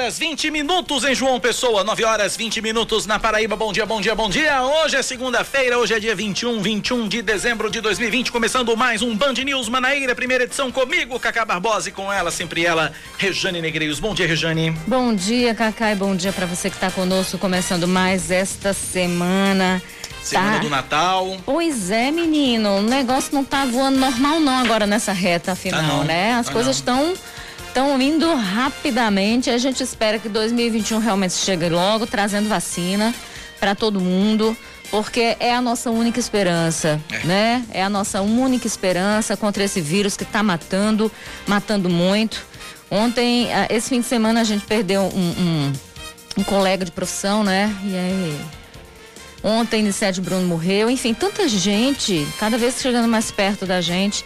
Horas 20 minutos em João Pessoa, 9 horas 20 minutos na Paraíba. Bom dia, bom dia, bom dia. Hoje é segunda-feira, hoje é dia 21, 21 de dezembro de 2020, começando mais um Band News Manaíra, primeira edição comigo, Cacá Barbosa e com ela, sempre ela, Rejane Negreiros. Bom dia, Rejane. Bom dia, Cacá, e bom dia para você que está conosco, começando mais esta semana. Semana tá. do Natal. Pois é, menino. O negócio não tá voando normal, não, agora nessa reta final, tá né? As tá coisas estão estão indo rapidamente. A gente espera que 2021 realmente chegue logo, trazendo vacina para todo mundo, porque é a nossa única esperança, é. né? É a nossa única esperança contra esse vírus que está matando, matando muito. Ontem, esse fim de semana, a gente perdeu um, um, um colega de profissão, né? E aí. Ontem, Nicete Bruno morreu. Enfim, tanta gente, cada vez chegando mais perto da gente.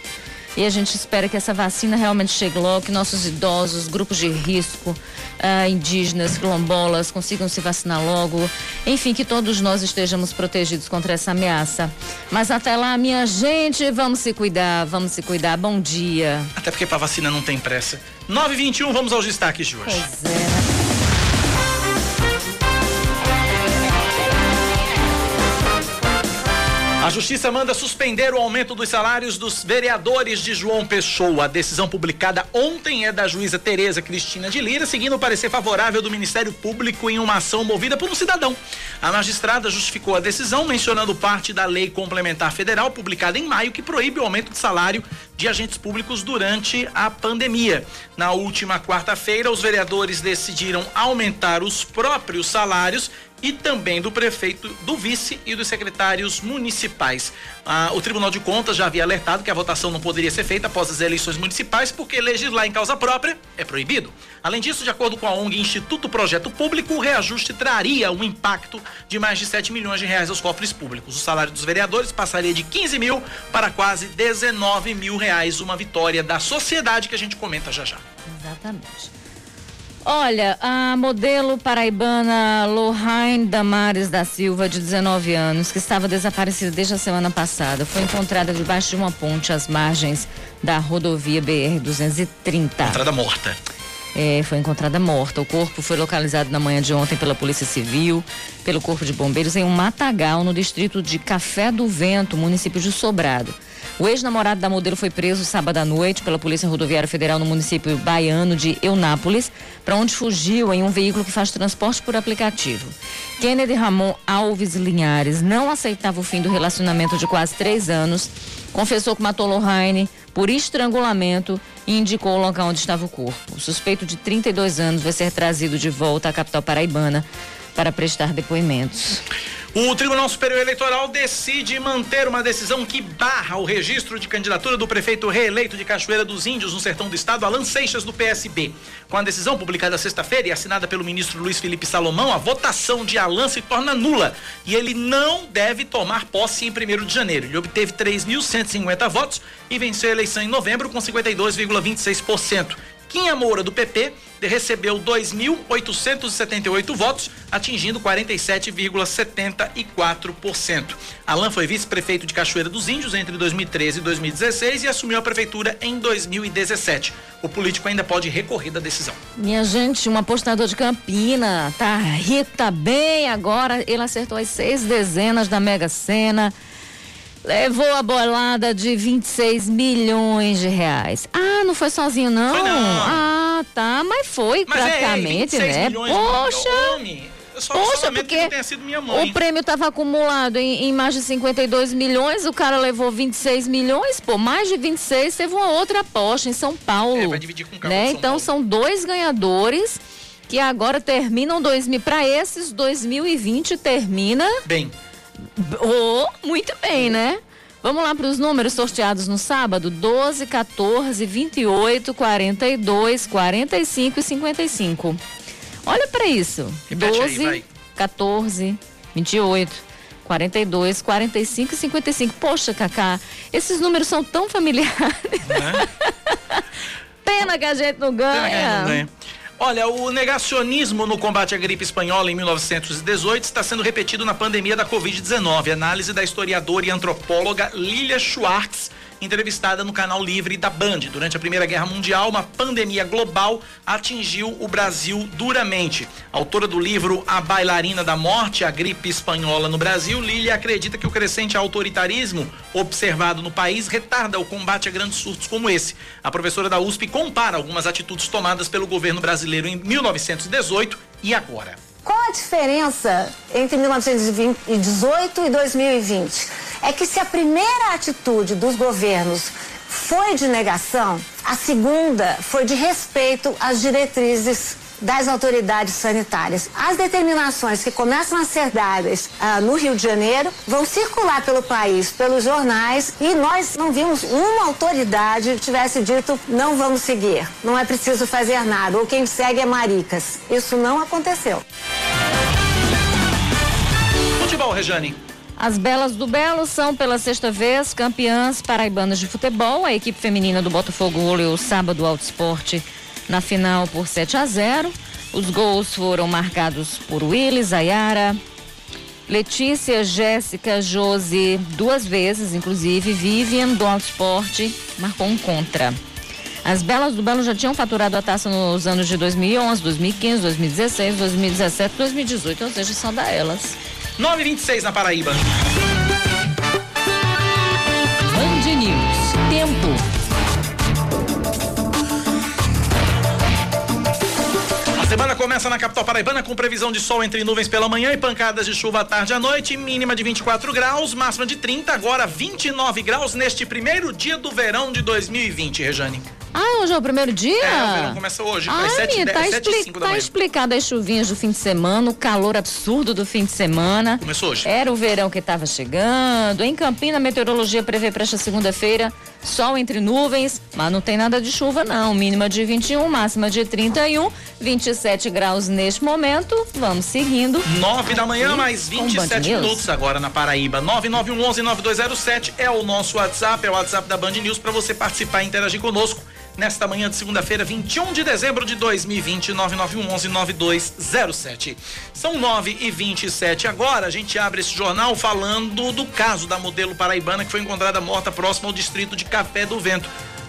E a gente espera que essa vacina realmente chegue logo, que nossos idosos, grupos de risco, uh, indígenas, quilombolas consigam se vacinar logo. Enfim, que todos nós estejamos protegidos contra essa ameaça. Mas até lá, minha gente, vamos se cuidar, vamos se cuidar. Bom dia. Até porque para vacina não tem pressa. 9h21, vamos aos destaques de hoje. Pois é. A Justiça manda suspender o aumento dos salários dos vereadores de João Pessoa. A decisão publicada ontem é da juíza Tereza Cristina de Lira, seguindo o parecer favorável do Ministério Público em uma ação movida por um cidadão. A magistrada justificou a decisão mencionando parte da Lei Complementar Federal, publicada em maio, que proíbe o aumento de salário de agentes públicos durante a pandemia. Na última quarta-feira, os vereadores decidiram aumentar os próprios salários e também do prefeito, do vice e dos secretários municipais. Ah, o Tribunal de Contas já havia alertado que a votação não poderia ser feita após as eleições municipais, porque legislar em causa própria é proibido. Além disso, de acordo com a ONG Instituto Projeto Público, o reajuste traria um impacto de mais de 7 milhões de reais aos cofres públicos. O salário dos vereadores passaria de 15 mil para quase 19 mil reais, uma vitória da sociedade que a gente comenta já já. Exatamente. Olha, a modelo paraibana Lohane Damares da Silva, de 19 anos, que estava desaparecida desde a semana passada, foi encontrada debaixo de uma ponte às margens da rodovia BR-230. Encontrada morta. É, foi encontrada morta. O corpo foi localizado na manhã de ontem pela Polícia Civil, pelo Corpo de Bombeiros, em um matagal no distrito de Café do Vento, município de Sobrado. O ex-namorado da modelo foi preso sábado à noite pela Polícia Rodoviária Federal no município baiano de Eunápolis, para onde fugiu em um veículo que faz transporte por aplicativo. Kennedy Ramon Alves Linhares não aceitava o fim do relacionamento de quase três anos, confessou que matou Lohane por estrangulamento e indicou o local onde estava o corpo. O suspeito de 32 anos vai ser trazido de volta à capital paraibana para prestar depoimentos. O Tribunal Superior Eleitoral decide manter uma decisão que barra o registro de candidatura do prefeito reeleito de Cachoeira dos Índios, no sertão do estado, Alan Seixas, do PSB. Com a decisão publicada sexta-feira e assinada pelo ministro Luiz Felipe Salomão, a votação de Alan se torna nula e ele não deve tomar posse em 1 de janeiro. Ele obteve 3.150 votos e venceu a eleição em novembro com 52,26%. Quinha Moura, do PP, recebeu 2.878 votos, atingindo 47,74%. Alain foi vice-prefeito de Cachoeira dos Índios entre 2013 e 2016 e assumiu a prefeitura em 2017. O político ainda pode recorrer da decisão. Minha gente, um apostador de Campina, tá rico, tá bem agora. Ele acertou as seis dezenas da Mega Sena levou a bolada de 26 milhões de reais. Ah, não foi sozinho, não? Foi não. Ah, tá, mas foi mas é, praticamente, é, né? Milhões, Poxa. Só, Poxa, porque o prêmio estava acumulado em, em, mais de 52 milhões, o cara levou 26 milhões, pô, mais de 26, teve uma outra aposta em São Paulo. É, vai dividir com o né? Então Paulo. são dois ganhadores que agora terminam 2000 para esses 2020 termina bem. Oh, muito bem, né? Vamos lá para os números sorteados no sábado: 12, 14, 28, 42, 45 e 55. Olha para isso: Repete 12, aí, 14, 28, 42, 45 e 55. Poxa, Cacá, esses números são tão familiares. É? Pena que a gente não ganha. Pena que a gente não ganha. Olha, o negacionismo no combate à gripe espanhola em 1918 está sendo repetido na pandemia da Covid-19. Análise da historiadora e antropóloga Lilia Schwartz entrevistada no canal Livre da Band. Durante a Primeira Guerra Mundial, uma pandemia global atingiu o Brasil duramente. Autora do livro A Bailarina da Morte, a gripe espanhola no Brasil, Lilia acredita que o crescente autoritarismo observado no país retarda o combate a grandes surtos como esse. A professora da USP compara algumas atitudes tomadas pelo governo brasileiro em 1918 e agora. Qual a diferença entre 1918 e 2020? É que se a primeira atitude dos governos foi de negação, a segunda foi de respeito às diretrizes das autoridades sanitárias. As determinações que começam a ser dadas ah, no Rio de Janeiro vão circular pelo país, pelos jornais, e nós não vimos uma autoridade que tivesse dito não vamos seguir, não é preciso fazer nada, ou quem segue é maricas. Isso não aconteceu. Futebol, Rejane. As Belas do Belo são, pela sexta vez, campeãs paraibanas de futebol. A equipe feminina do Botafogo goleou sábado Alto Esporte na final por 7 a 0. Os gols foram marcados por Willis, Ayara, Letícia, Jéssica, Josi, duas vezes, inclusive, Vivian do Alto Esporte marcou um contra. As Belas do Belo já tinham faturado a taça nos anos de 2011, 2015, 2016, 2017, 2018, ou seja, só da elas. 926 na Paraíba. Band News. Tempo. A semana começa na capital paraibana com previsão de sol entre nuvens pela manhã e pancadas de chuva à tarde à noite, mínima de 24 graus, máxima de 30, agora 29 graus neste primeiro dia do verão de 2020, Rejane. Ah, hoje é o primeiro dia? É, o verão começa hoje, Ai, 7, tá, 10, expli 7 tá explicado as chuvinhas do fim de semana, o calor absurdo do fim de semana. Começou hoje. Era o verão que estava chegando. Em Campina, a meteorologia prevê para esta segunda-feira sol entre nuvens, mas não tem nada de chuva não. Mínima de 21, máxima de 31, 27 graus neste momento. Vamos seguindo. 9 da manhã, mais 27 minutos agora na Paraíba. 9911-9207 é o nosso WhatsApp, é o WhatsApp da Band News para você participar e interagir conosco nesta manhã de segunda-feira, 21 de dezembro de 2020, 9911-9207. São 9 e 27 agora. A gente abre esse jornal falando do caso da modelo paraibana que foi encontrada morta próximo ao distrito de Café do Vento.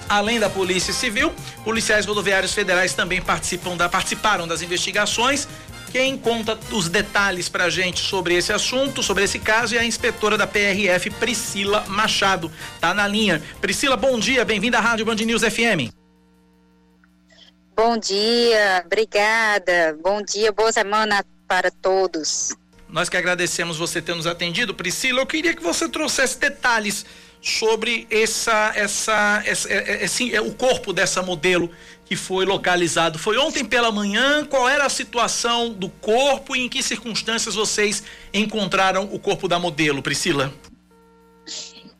Além da Polícia Civil, policiais rodoviários federais também participam da, participaram das investigações. Quem conta os detalhes pra gente sobre esse assunto, sobre esse caso, é a inspetora da PRF, Priscila Machado. Tá na linha. Priscila, bom dia, bem-vinda à Rádio Band News FM. Bom dia, obrigada. Bom dia, boa semana para todos. Nós que agradecemos você ter nos atendido, Priscila. Eu queria que você trouxesse detalhes sobre essa, essa, essa esse, é, o corpo dessa modelo que foi localizado. Foi ontem pela manhã. Qual era a situação do corpo e em que circunstâncias vocês encontraram o corpo da modelo, Priscila?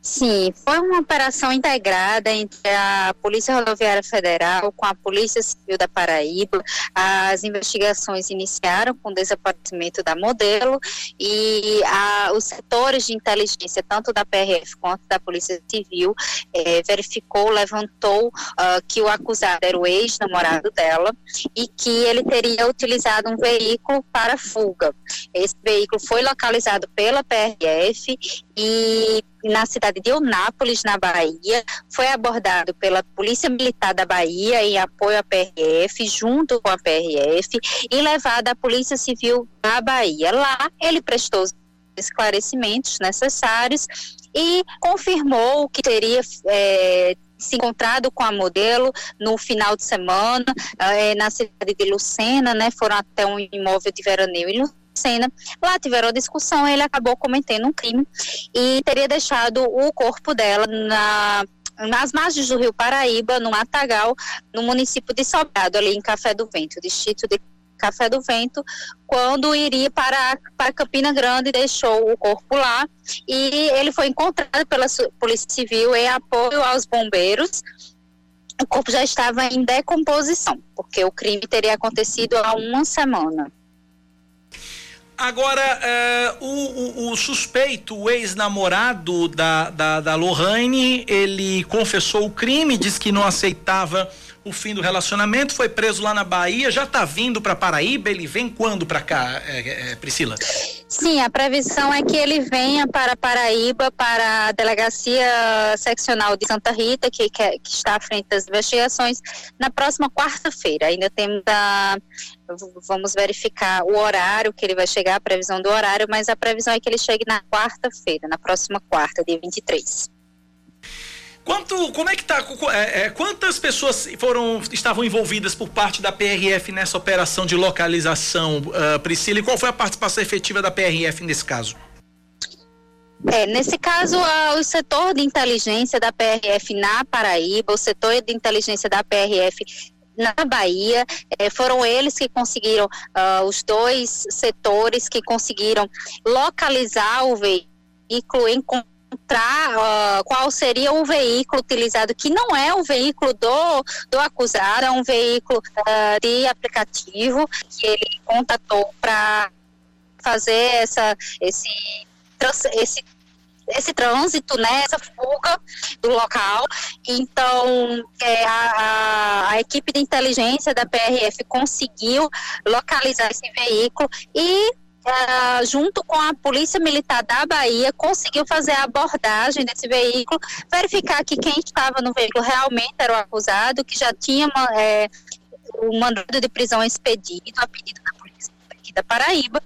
Sim, foi uma operação integrada entre a Polícia Rodoviária Federal com a Polícia Civil da Paraíba. As investigações iniciaram com o desaparecimento da modelo e a, os setores de inteligência, tanto da PRF quanto da Polícia Civil, eh, verificou, levantou uh, que o acusado era o ex-namorado dela e que ele teria utilizado um veículo para fuga. Esse veículo foi localizado pela PRF e na cidade de Eunápolis, na Bahia, foi abordado pela Polícia Militar da Bahia em apoio à PRF, junto com a PRF, e levado à Polícia Civil da Bahia. Lá, ele prestou os esclarecimentos necessários e confirmou que teria é, se encontrado com a modelo no final de semana é, na cidade de Lucena, né? Foram até um imóvel de veraneio em Lucena cena. Lá tiveram discussão, ele acabou cometendo um crime e teria deixado o corpo dela na nas margens do Rio Paraíba, no Matagal, no município de Sobrado, ali em Café do Vento, distrito de Café do Vento, quando iria para, para Campina Grande, deixou o corpo lá e ele foi encontrado pela Polícia Civil em apoio aos bombeiros. O corpo já estava em decomposição, porque o crime teria acontecido há uma semana. Agora, é, o, o, o, suspeito, o ex-namorado da, da, da Lohane, ele confessou o crime, disse que não aceitava o fim do relacionamento, foi preso lá na Bahia, já está vindo para Paraíba, ele vem quando para cá, é, é, Priscila? Sim, a previsão é que ele venha para Paraíba, para a Delegacia Seccional de Santa Rita, que, que, que está à frente das investigações, na próxima quarta-feira. Ainda temos a, vamos verificar o horário que ele vai chegar, a previsão do horário, mas a previsão é que ele chegue na quarta-feira, na próxima quarta, dia 23. Quanto, como é que tá? É, é, quantas pessoas foram, estavam envolvidas por parte da PRF nessa operação de localização, uh, Priscila? E qual foi a participação efetiva da PRF nesse caso? É, nesse caso, uh, o setor de inteligência da PRF na Paraíba, o setor de inteligência da PRF na Bahia, eh, foram eles que conseguiram, uh, os dois setores que conseguiram localizar o veículo em encontrar uh, qual seria o veículo utilizado, que não é o veículo do, do acusado, é um veículo uh, de aplicativo que ele contatou para fazer essa, esse, esse esse trânsito, né, essa fuga do local. Então, é, a, a, equipe de inteligência da PRF conseguiu localizar esse veículo e uh, junto com a Polícia Militar da Bahia, conseguiu fazer a abordagem desse veículo, verificar que quem estava no veículo realmente era o acusado, que já tinha é, o mandado de prisão expedido, a pedido da Polícia aqui da Paraíba.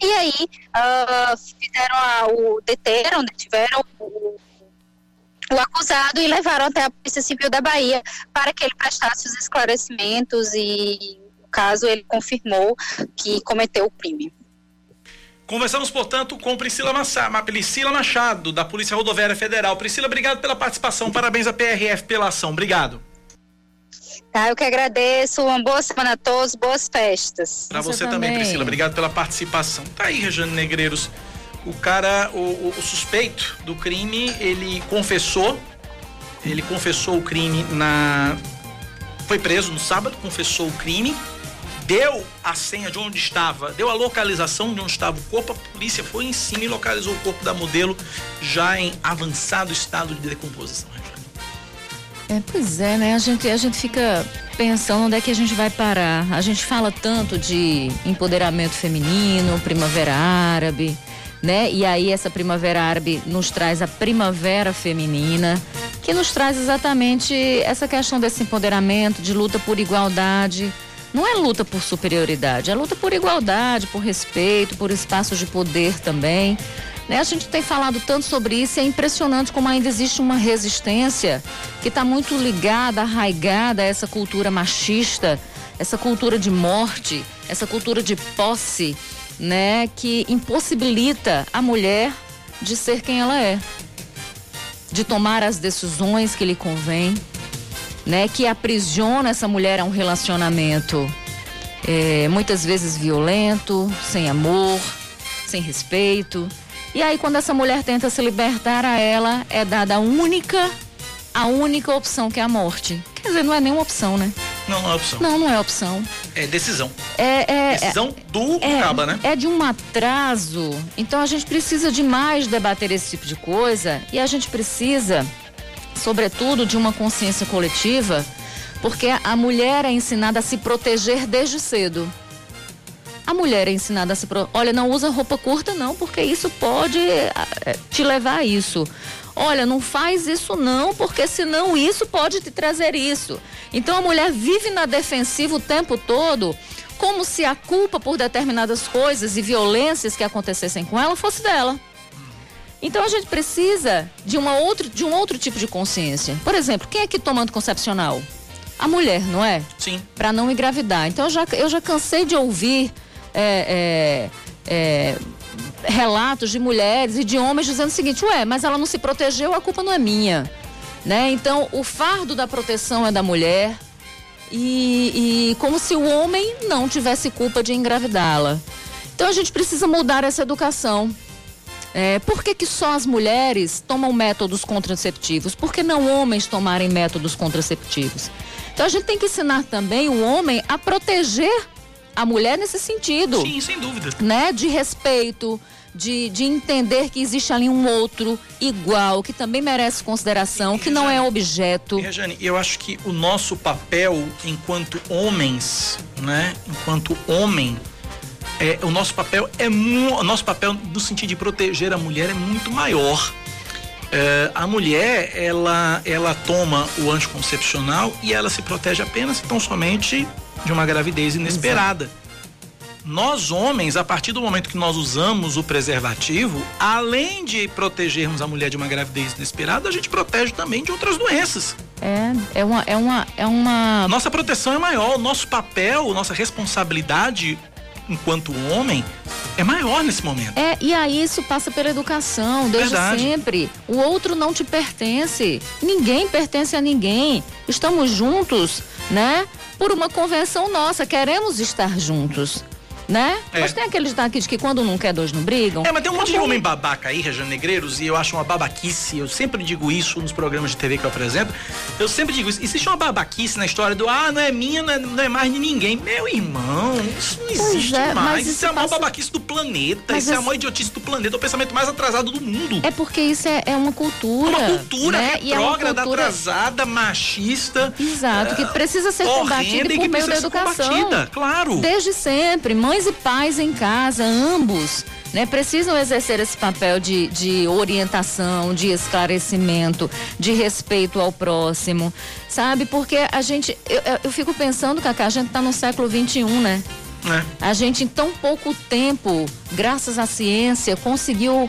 E aí uh, fizeram a, o deteram, detiveram o, o acusado e levaram até a Polícia Civil da Bahia para que ele prestasse os esclarecimentos e, no caso, ele confirmou que cometeu o crime. Conversamos, portanto, com Priscila, Massa, Priscila Machado, da Polícia Rodoviária Federal. Priscila, obrigado pela participação. Parabéns à PRF pela ação. Obrigado. Tá, eu que agradeço. Uma boa semana a todos, boas festas. Para você, você também, Priscila. Obrigado pela participação. Tá aí, Regiane Negreiros. O cara, o, o, o suspeito do crime, ele confessou. Ele confessou o crime na. Foi preso no sábado, confessou o crime deu a senha de onde estava, deu a localização de onde estava o corpo, a polícia foi em cima e localizou o corpo da modelo já em avançado estado de decomposição. É, pois é, né? A gente, a gente fica pensando onde é que a gente vai parar. A gente fala tanto de empoderamento feminino, primavera árabe, né? E aí essa primavera árabe nos traz a primavera feminina, que nos traz exatamente essa questão desse empoderamento, de luta por igualdade não é luta por superioridade, é luta por igualdade, por respeito, por espaços de poder também. Né? A gente tem falado tanto sobre isso e é impressionante como ainda existe uma resistência que está muito ligada, arraigada a essa cultura machista, essa cultura de morte, essa cultura de posse, né? Que impossibilita a mulher de ser quem ela é, de tomar as decisões que lhe convém né, que aprisiona essa mulher a um relacionamento é, muitas vezes violento, sem amor, sem respeito. E aí quando essa mulher tenta se libertar a ela, é dada a única, a única opção que é a morte. Quer dizer, não é nenhuma opção, né? Não, não é opção. Não, não é opção. É decisão. É, é decisão é, do é, Caba, né? É de um atraso. Então a gente precisa demais debater esse tipo de coisa e a gente precisa sobretudo de uma consciência coletiva, porque a mulher é ensinada a se proteger desde cedo. A mulher é ensinada a se pro... olha, não usa roupa curta não, porque isso pode é, te levar a isso. Olha, não faz isso não, porque senão isso pode te trazer isso. Então a mulher vive na defensiva o tempo todo, como se a culpa por determinadas coisas e violências que acontecessem com ela fosse dela. Então a gente precisa de, uma outro, de um outro tipo de consciência. Por exemplo, quem é que toma anticoncepcional? A mulher, não é? Sim. Para não engravidar. Então eu já, eu já cansei de ouvir é, é, é, relatos de mulheres e de homens dizendo o seguinte: ué, mas ela não se protegeu, a culpa não é minha. Né? Então o fardo da proteção é da mulher. E, e como se o homem não tivesse culpa de engravidá-la. Então a gente precisa mudar essa educação. É, por que, que só as mulheres tomam métodos contraceptivos? Por que não homens tomarem métodos contraceptivos? Então a gente tem que ensinar também o homem a proteger a mulher nesse sentido. Sim, sem dúvida. Né? De respeito, de, de entender que existe ali um outro igual, que também merece consideração, e, que não é objeto. Rejane, eu acho que o nosso papel enquanto homens, né? Enquanto homem, é, o nosso papel é o nosso papel no sentido de proteger a mulher é muito maior. É, a mulher ela ela toma o anticoncepcional e ela se protege apenas tão somente de uma gravidez inesperada. Exato. Nós homens, a partir do momento que nós usamos o preservativo, além de protegermos a mulher de uma gravidez inesperada, a gente protege também de outras doenças. É, é uma, é uma, é uma. Nossa proteção é maior, o nosso papel, nossa responsabilidade enquanto homem é maior nesse momento. É, e aí isso passa pela educação, desde Verdade. sempre. O outro não te pertence. Ninguém pertence a ninguém. Estamos juntos, né? Por uma convenção nossa, queremos estar juntos né? É. Mas tem aqueles daqui de que quando não quer, dois não brigam. É, mas tem um monte de homem babaca aí, Regiane Negreiros, e eu acho uma babaquice. Eu sempre digo isso nos programas de TV que eu apresento. Eu sempre digo isso. Existe uma babaquice na história do ah, não é minha, não é, não é mais de ninguém. Meu irmão, isso não existe é, mais. Isso, isso é a maior babaquice do planeta. Mas isso é a maior idiotice do planeta. É o pensamento mais atrasado do mundo. É porque isso é, é uma cultura. É uma cultura né? retrógrada, é cultura... atrasada, machista. Exato, que precisa ser combatida por meio da educação. Combatida, claro. Desde sempre. Mãe mães e pais em casa, ambos, né, precisam exercer esse papel de, de orientação, de esclarecimento, de respeito ao próximo, sabe? Porque a gente, eu, eu fico pensando, Cacá, a gente está no século 21, né? É. A gente, em tão pouco tempo, graças à ciência, conseguiu uh,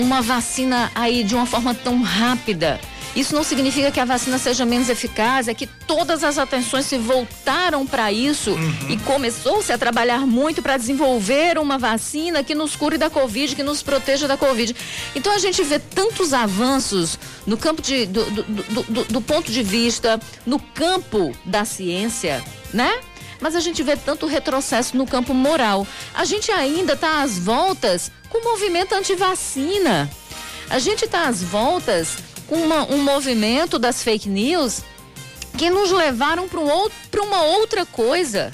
uma vacina aí de uma forma tão rápida. Isso não significa que a vacina seja menos eficaz, é que todas as atenções se voltaram para isso uhum. e começou-se a trabalhar muito para desenvolver uma vacina que nos cure da Covid, que nos proteja da Covid. Então a gente vê tantos avanços no campo de, do, do, do, do ponto de vista, no campo da ciência, né? mas a gente vê tanto retrocesso no campo moral. A gente ainda está às voltas com o movimento anti-vacina. A gente está às voltas uma, um movimento das fake news que nos levaram para um uma outra coisa,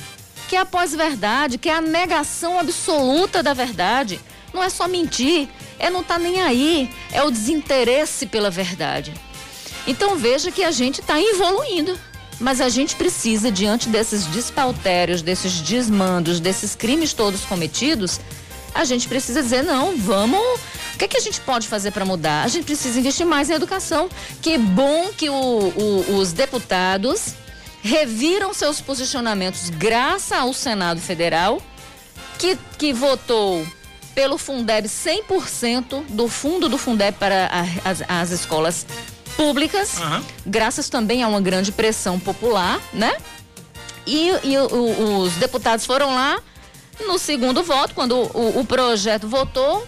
que é a pós-verdade, que é a negação absoluta da verdade. Não é só mentir, é não estar tá nem aí, é o desinteresse pela verdade. Então veja que a gente está evoluindo, mas a gente precisa, diante desses despautérios, desses desmandos, desses crimes todos cometidos, a gente precisa dizer: não, vamos que, que a gente pode fazer para mudar? A gente precisa investir mais em educação. Que bom que o, o, os deputados reviram seus posicionamentos graças ao Senado Federal, que, que votou pelo Fundeb 100% do fundo do Fundeb para a, as, as escolas públicas, uhum. graças também a uma grande pressão popular, né? E, e o, os deputados foram lá no segundo voto, quando o, o projeto votou,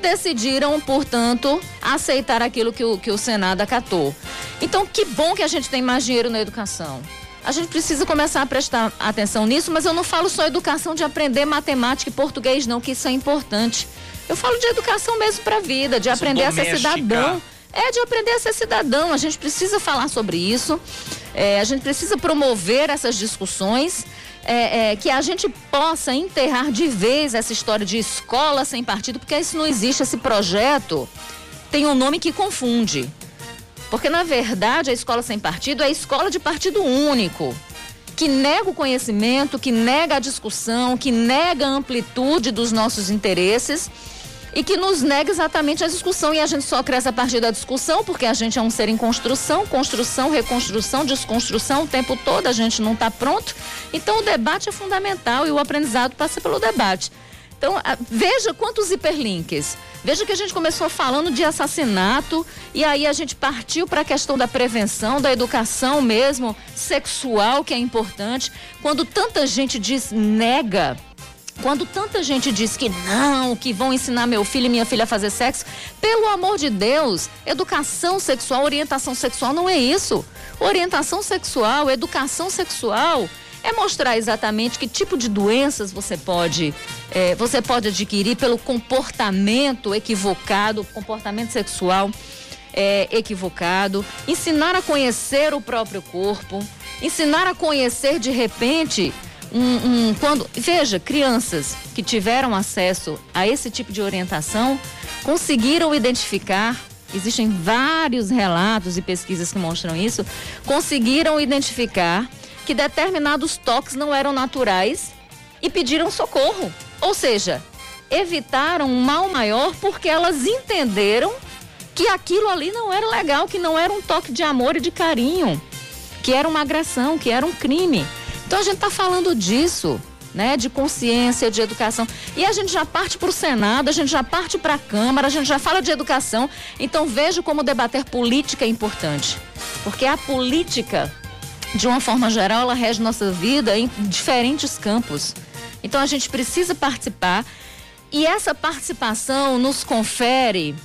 decidiram, portanto, aceitar aquilo que o, que o Senado acatou. Então, que bom que a gente tem mais dinheiro na educação. A gente precisa começar a prestar atenção nisso, mas eu não falo só educação de aprender matemática e português, não, que isso é importante. Eu falo de educação mesmo para a vida, de aprender a ser cidadão. É de aprender a ser cidadão. A gente precisa falar sobre isso. É, a gente precisa promover essas discussões é, é, que a gente possa enterrar de vez essa história de escola sem partido, porque isso não existe, esse projeto tem um nome que confunde. Porque, na verdade, a escola sem partido é a escola de partido único, que nega o conhecimento, que nega a discussão, que nega a amplitude dos nossos interesses e que nos nega exatamente a discussão. E a gente só cresce a partir da discussão, porque a gente é um ser em construção, construção, reconstrução, desconstrução, o tempo todo a gente não está pronto. Então o debate é fundamental e o aprendizado passa pelo debate. Então, veja quantos hiperlinks. Veja que a gente começou falando de assassinato e aí a gente partiu para a questão da prevenção, da educação mesmo, sexual, que é importante. Quando tanta gente diz nega quando tanta gente diz que não, que vão ensinar meu filho e minha filha a fazer sexo, pelo amor de Deus, educação sexual, orientação sexual não é isso. Orientação sexual, educação sexual é mostrar exatamente que tipo de doenças você pode é, você pode adquirir pelo comportamento equivocado, comportamento sexual é, equivocado, ensinar a conhecer o próprio corpo, ensinar a conhecer de repente um, um, quando veja crianças que tiveram acesso a esse tipo de orientação conseguiram identificar existem vários relatos e pesquisas que mostram isso conseguiram identificar que determinados toques não eram naturais e pediram socorro. Ou seja evitaram um mal maior porque elas entenderam que aquilo ali não era legal que não era um toque de amor e de carinho que era uma agressão que era um crime então a gente está falando disso, né? De consciência, de educação. E a gente já parte para o Senado, a gente já parte para a Câmara, a gente já fala de educação. Então vejo como debater política é importante. Porque a política, de uma forma geral, ela rege nossa vida em diferentes campos. Então a gente precisa participar. E essa participação nos confere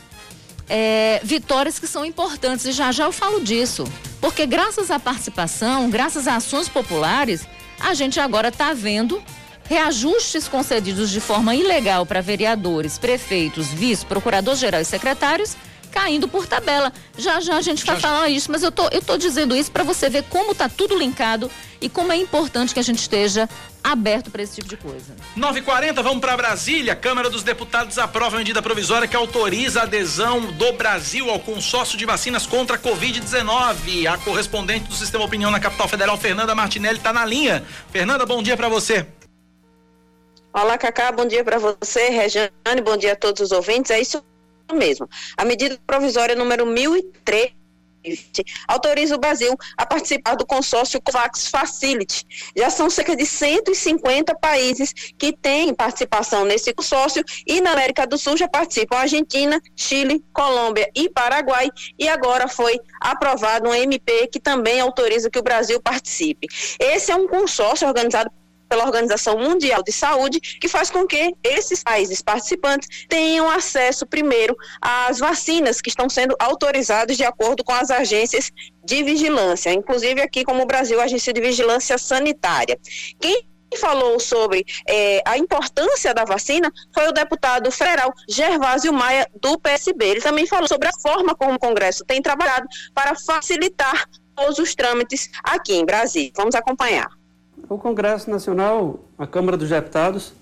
é, vitórias que são importantes. E já já eu falo disso. Porque graças à participação, graças a ações populares, a gente agora está vendo reajustes concedidos de forma ilegal para vereadores, prefeitos, vice, procurador-geral e secretários caindo por tabela. Já já a gente vai já, falar isso, mas eu tô, eu tô dizendo isso para você ver como tá tudo linkado e como é importante que a gente esteja aberto para esse tipo de coisa. 9:40, vamos para Brasília. Câmara dos Deputados aprova a medida provisória que autoriza a adesão do Brasil ao consórcio de vacinas contra a Covid-19. A correspondente do Sistema Opinião na capital federal, Fernanda Martinelli, está na linha. Fernanda, bom dia para você. Olá, Cacá, bom dia para você, Regiane, bom dia a todos os ouvintes. É isso mesmo. A medida provisória número 1003 autoriza o Brasil a participar do consórcio COVAX Facility. Já são cerca de 150 países que têm participação nesse consórcio e na América do Sul já participam Argentina, Chile, Colômbia e Paraguai e agora foi aprovado um MP que também autoriza que o Brasil participe. Esse é um consórcio organizado pela Organização Mundial de Saúde, que faz com que esses países participantes tenham acesso primeiro às vacinas que estão sendo autorizadas de acordo com as agências de vigilância, inclusive aqui como o Brasil, a Agência de Vigilância Sanitária. Quem falou sobre eh, a importância da vacina foi o deputado federal Gervásio Maia, do PSB. Ele também falou sobre a forma como o Congresso tem trabalhado para facilitar todos os trâmites aqui em Brasília. Vamos acompanhar. O Congresso Nacional, a Câmara dos Deputados,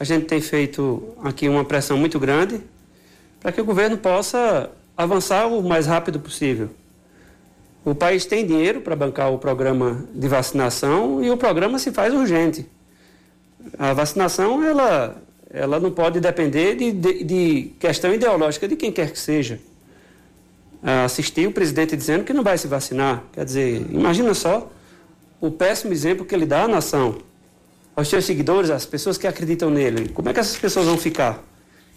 a gente tem feito aqui uma pressão muito grande para que o governo possa avançar o mais rápido possível. O país tem dinheiro para bancar o programa de vacinação e o programa se faz urgente. A vacinação, ela, ela não pode depender de, de, de questão ideológica de quem quer que seja. Assisti o presidente dizendo que não vai se vacinar. Quer dizer, imagina só o péssimo exemplo que ele dá à nação, aos seus seguidores, às pessoas que acreditam nele. Como é que essas pessoas vão ficar?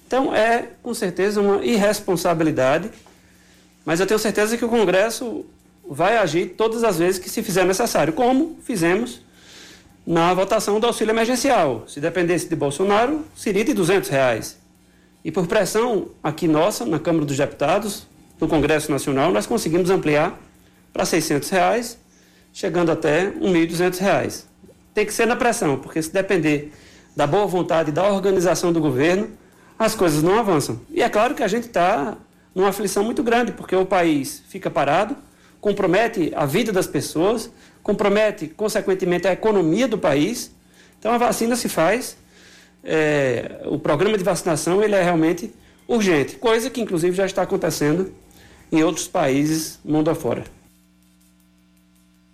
Então, é com certeza uma irresponsabilidade, mas eu tenho certeza que o Congresso vai agir todas as vezes que se fizer necessário, como fizemos na votação do auxílio emergencial. Se dependesse de Bolsonaro, seria de 200 reais. E por pressão aqui nossa, na Câmara dos Deputados, no Congresso Nacional, nós conseguimos ampliar para 600 reais chegando até R$ 1.200. Tem que ser na pressão, porque se depender da boa vontade da organização do governo, as coisas não avançam. E é claro que a gente está numa aflição muito grande, porque o país fica parado, compromete a vida das pessoas, compromete, consequentemente, a economia do país. Então a vacina se faz, é, o programa de vacinação ele é realmente urgente, coisa que inclusive já está acontecendo em outros países mundo afora.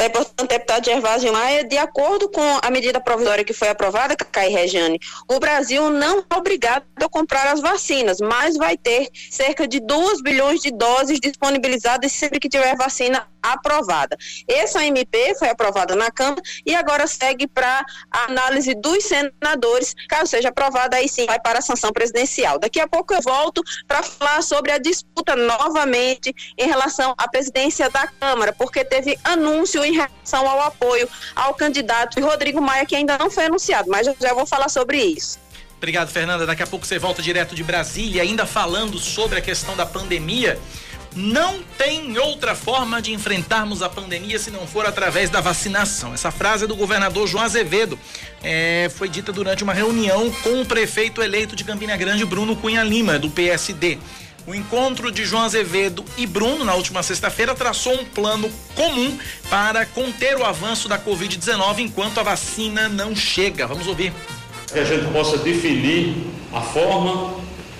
Então, portanto, deputado Gervásio Maia, de acordo com a medida provisória que foi aprovada, Cacai Regiane, o Brasil não é obrigado a comprar as vacinas, mas vai ter cerca de 2 bilhões de doses disponibilizadas sempre que tiver vacina aprovada. Essa MP foi aprovada na Câmara e agora segue para a análise dos senadores. Caso seja aprovada, aí sim vai para a sanção presidencial. Daqui a pouco eu volto para falar sobre a disputa novamente em relação à presidência da Câmara, porque teve anúncio em relação ao apoio ao candidato Rodrigo Maia, que ainda não foi anunciado, mas já vou falar sobre isso. Obrigado, Fernanda. Daqui a pouco você volta direto de Brasília, ainda falando sobre a questão da pandemia. Não tem outra forma de enfrentarmos a pandemia se não for através da vacinação. Essa frase é do governador João Azevedo. É, foi dita durante uma reunião com o prefeito eleito de Campina Grande, Bruno Cunha Lima, do PSD. O encontro de João Azevedo e Bruno na última sexta-feira traçou um plano comum para conter o avanço da Covid-19 enquanto a vacina não chega. Vamos ouvir. Que a gente possa definir a forma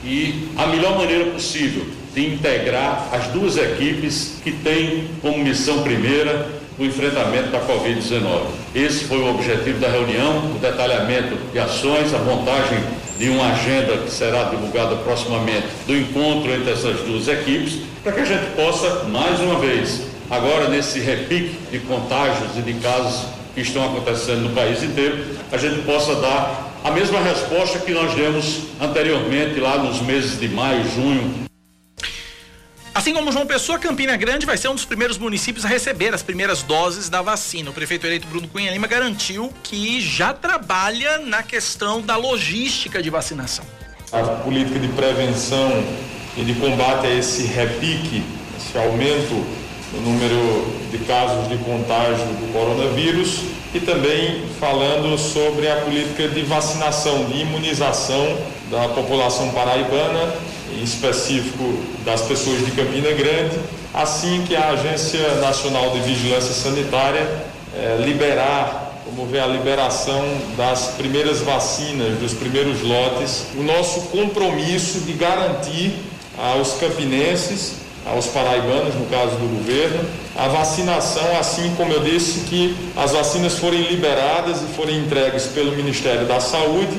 e a melhor maneira possível de integrar as duas equipes que têm como missão primeira o enfrentamento da Covid-19. Esse foi o objetivo da reunião, o detalhamento de ações, a montagem de uma agenda que será divulgada proximamente do encontro entre essas duas equipes, para que a gente possa, mais uma vez, agora nesse repique de contágios e de casos que estão acontecendo no país inteiro, a gente possa dar a mesma resposta que nós demos anteriormente, lá nos meses de maio, junho, Assim como João Pessoa, Campina Grande vai ser um dos primeiros municípios a receber as primeiras doses da vacina. O prefeito eleito Bruno Cunha Lima garantiu que já trabalha na questão da logística de vacinação. A política de prevenção e de combate a esse repique, esse aumento no número de casos de contágio do coronavírus e também falando sobre a política de vacinação, de imunização da população paraibana em específico das pessoas de Campina Grande, assim que a Agência Nacional de Vigilância Sanitária eh, liberar, promover a liberação das primeiras vacinas, dos primeiros lotes, o nosso compromisso de garantir aos campinenses, aos paraibanos, no caso do governo, a vacinação, assim como eu disse que as vacinas forem liberadas e forem entregues pelo Ministério da Saúde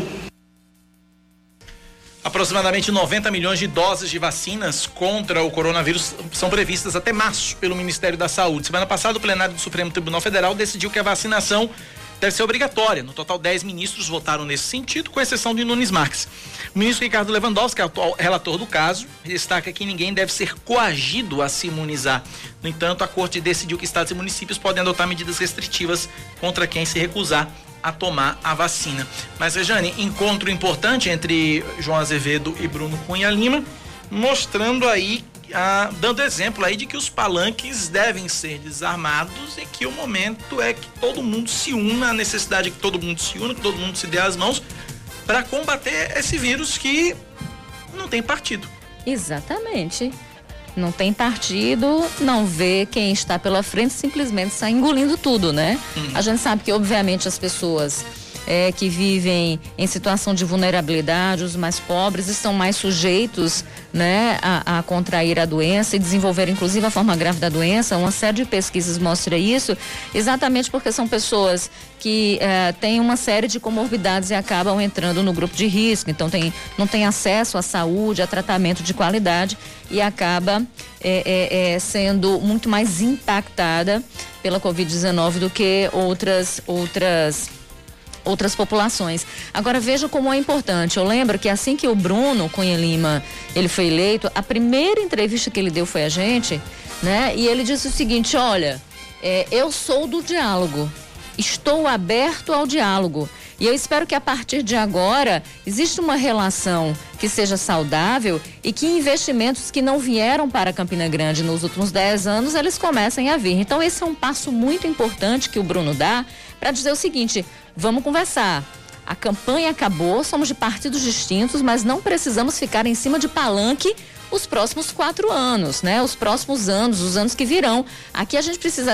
Aproximadamente 90 milhões de doses de vacinas contra o coronavírus são previstas até março pelo Ministério da Saúde. Semana passada, o plenário do Supremo Tribunal Federal decidiu que a vacinação deve ser obrigatória. No total, 10 ministros votaram nesse sentido, com exceção de Nunes Marques. O ministro Ricardo Lewandowski, atual relator do caso, destaca que ninguém deve ser coagido a se imunizar. No entanto, a corte decidiu que estados e municípios podem adotar medidas restritivas contra quem se recusar a tomar a vacina. Mas, Rejane, encontro importante entre João Azevedo e Bruno Cunha Lima, mostrando aí, ah, dando exemplo aí de que os palanques devem ser desarmados e que o momento é que todo mundo se una, a necessidade é que todo mundo se una, que todo mundo se dê as mãos para combater esse vírus que não tem partido. Exatamente. Não tem partido, não vê quem está pela frente, simplesmente sai engolindo tudo, né? Uhum. A gente sabe que, obviamente, as pessoas é, que vivem em situação de vulnerabilidade, os mais pobres, estão mais sujeitos né, a, a, contrair a doença e desenvolver, inclusive, a forma grave da doença. Uma série de pesquisas mostra isso, exatamente porque são pessoas que é, têm uma série de comorbidades e acabam entrando no grupo de risco. Então, tem, não tem acesso à saúde, a tratamento de qualidade e acaba é, é, é sendo muito mais impactada pela Covid-19 do que outras outras outras populações. Agora veja como é importante. Eu lembro que assim que o Bruno Cunha Lima ele foi eleito, a primeira entrevista que ele deu foi a gente, né? E ele disse o seguinte: olha, é, eu sou do diálogo, estou aberto ao diálogo. E eu espero que a partir de agora exista uma relação que seja saudável e que investimentos que não vieram para Campina Grande nos últimos 10 anos, eles comecem a vir. Então esse é um passo muito importante que o Bruno dá para dizer o seguinte: vamos conversar. A campanha acabou, somos de partidos distintos, mas não precisamos ficar em cima de palanque os próximos quatro anos, né? Os próximos anos, os anos que virão. Aqui a gente precisa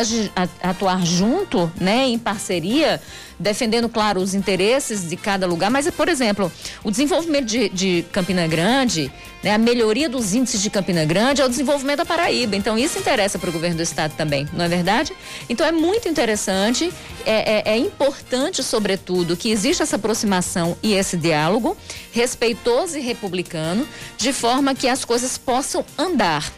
atuar junto, né? Em parceria defendendo, claro, os interesses de cada lugar, mas, por exemplo, o desenvolvimento de, de Campina Grande, né, a melhoria dos índices de Campina Grande é o desenvolvimento da Paraíba. Então, isso interessa para o governo do estado também, não é verdade? Então, é muito interessante, é, é, é importante, sobretudo, que exista essa aproximação e esse diálogo respeitoso e republicano, de forma que as coisas possam andar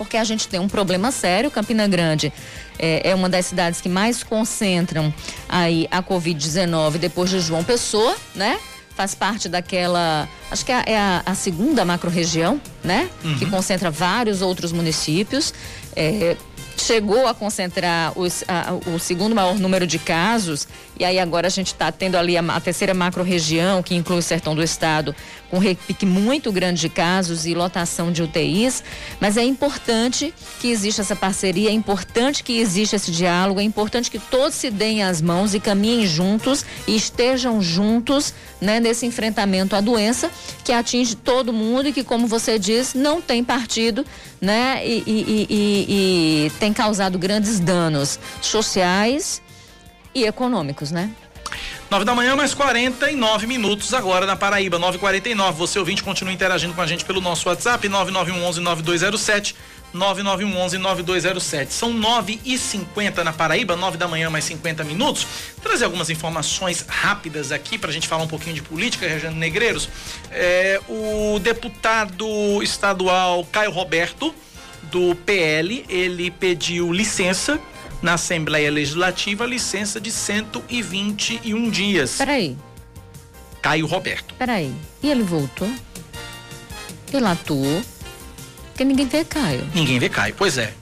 porque a gente tem um problema sério. Campina Grande é, é uma das cidades que mais concentram aí a Covid-19 depois de João Pessoa, né? Faz parte daquela, acho que é, é a, a segunda macro-região, né? Uhum. Que concentra vários outros municípios. É, chegou a concentrar os, a, o segundo maior número de casos, e aí agora a gente está tendo ali a, a terceira macro-região, que inclui o sertão do estado, com repique muito grande de casos e lotação de UTIs, mas é importante que exista essa parceria, é importante que exista esse diálogo, é importante que todos se deem as mãos e caminhem juntos e estejam juntos né, nesse enfrentamento à doença que atinge todo mundo e que, como você diz, não tem partido né, e, e, e, e tem causado grandes danos sociais e econômicos, né? 9 da manhã, mais 49 minutos agora na Paraíba, 9h49. Você ouvinte continua interagindo com a gente pelo nosso WhatsApp, 9911-9207. 9911-9207. São 9 e 50 na Paraíba, 9 da manhã, mais 50 minutos. Trazer algumas informações rápidas aqui para a gente falar um pouquinho de política, Regiane Negreiros. É, o deputado estadual Caio Roberto, do PL, ele pediu licença na Assembleia Legislativa licença de 121 dias. Peraí. Caio Roberto. Peraí. E ele voltou? Ele atuou? Porque ninguém vê Caio. Ninguém vê Caio, pois é.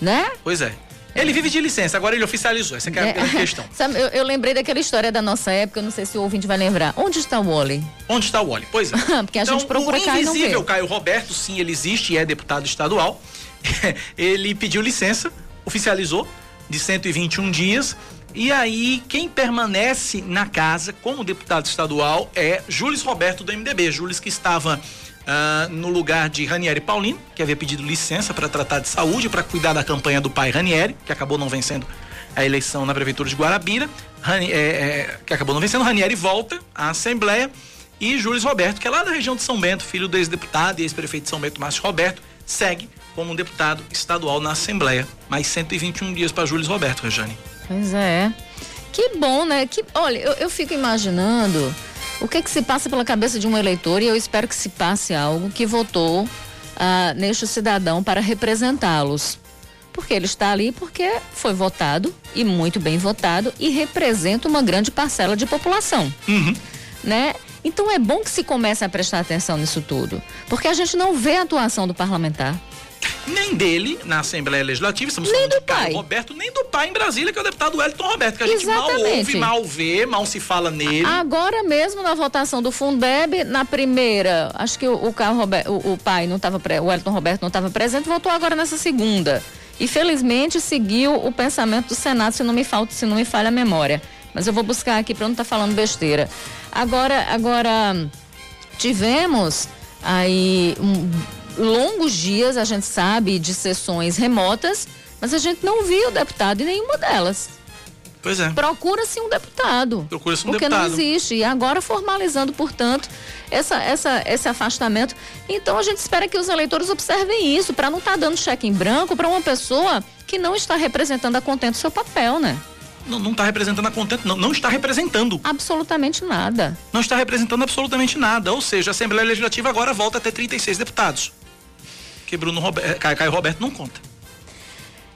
Né? Pois é. Ele vive de licença, agora ele oficializou. Essa é, é a questão. Sabe, eu, eu, lembrei daquela história da nossa época, eu não sei se o ouvinte vai lembrar. Onde está o Wally? Onde está o Wally? Pois é. Porque a então, gente procura Caio. O invisível Caio Roberto, sim, ele existe e é deputado estadual. ele pediu licença, oficializou, de 121 dias. E aí, quem permanece na casa como deputado estadual é Júlio Roberto do MDB. Júlio que estava uh, no lugar de Ranieri Paulino, que havia pedido licença para tratar de saúde, para cuidar da campanha do pai Ranieri, que acabou não vencendo a eleição na prefeitura de Guarabira, Rani, é, é, que acabou não vencendo. Ranieri volta à Assembleia e Júlio Roberto, que é lá da região de São Bento, filho do ex-deputado e ex-prefeito de São Bento, Márcio Roberto, segue como deputado estadual na Assembleia. Mais 121 dias para Júlio Roberto, Rejane. Pois é. Que bom, né? Que, olha, eu, eu fico imaginando o que, que se passa pela cabeça de um eleitor e eu espero que se passe algo que votou ah, neste cidadão para representá-los. Porque ele está ali porque foi votado e muito bem votado e representa uma grande parcela de população. Uhum. Né? Então é bom que se comece a prestar atenção nisso tudo, porque a gente não vê a atuação do parlamentar nem dele na Assembleia Legislativa, estamos nem falando do de pai. Roberto, nem do pai em Brasília, que é o deputado Wellington Roberto, que a gente Exatamente. mal ouve, mal vê, mal se fala nele. Agora mesmo na votação do Fundeb, na primeira, acho que o, o, Roberto, o, o pai não estava, o Wellington Roberto não estava presente, votou agora nessa segunda. E felizmente seguiu o pensamento do Senado, se não me falta, se não me falha a memória. Mas eu vou buscar aqui para não estar tá falando besteira. Agora, agora tivemos aí um, longos dias, a gente sabe, de sessões remotas, mas a gente não viu o deputado em nenhuma delas. Pois é. Procura-se um deputado. Procura-se um porque deputado. Porque não existe. E agora formalizando, portanto, essa, essa, esse afastamento. Então a gente espera que os eleitores observem isso, para não estar tá dando cheque em branco para uma pessoa que não está representando a contento o seu papel, né? não está representando a contento, não, não está representando. Absolutamente nada. Não está representando absolutamente nada. Ou seja, a Assembleia Legislativa agora volta a ter 36 deputados que Bruno Roberto, eh, Caio, Caio Roberto não conta.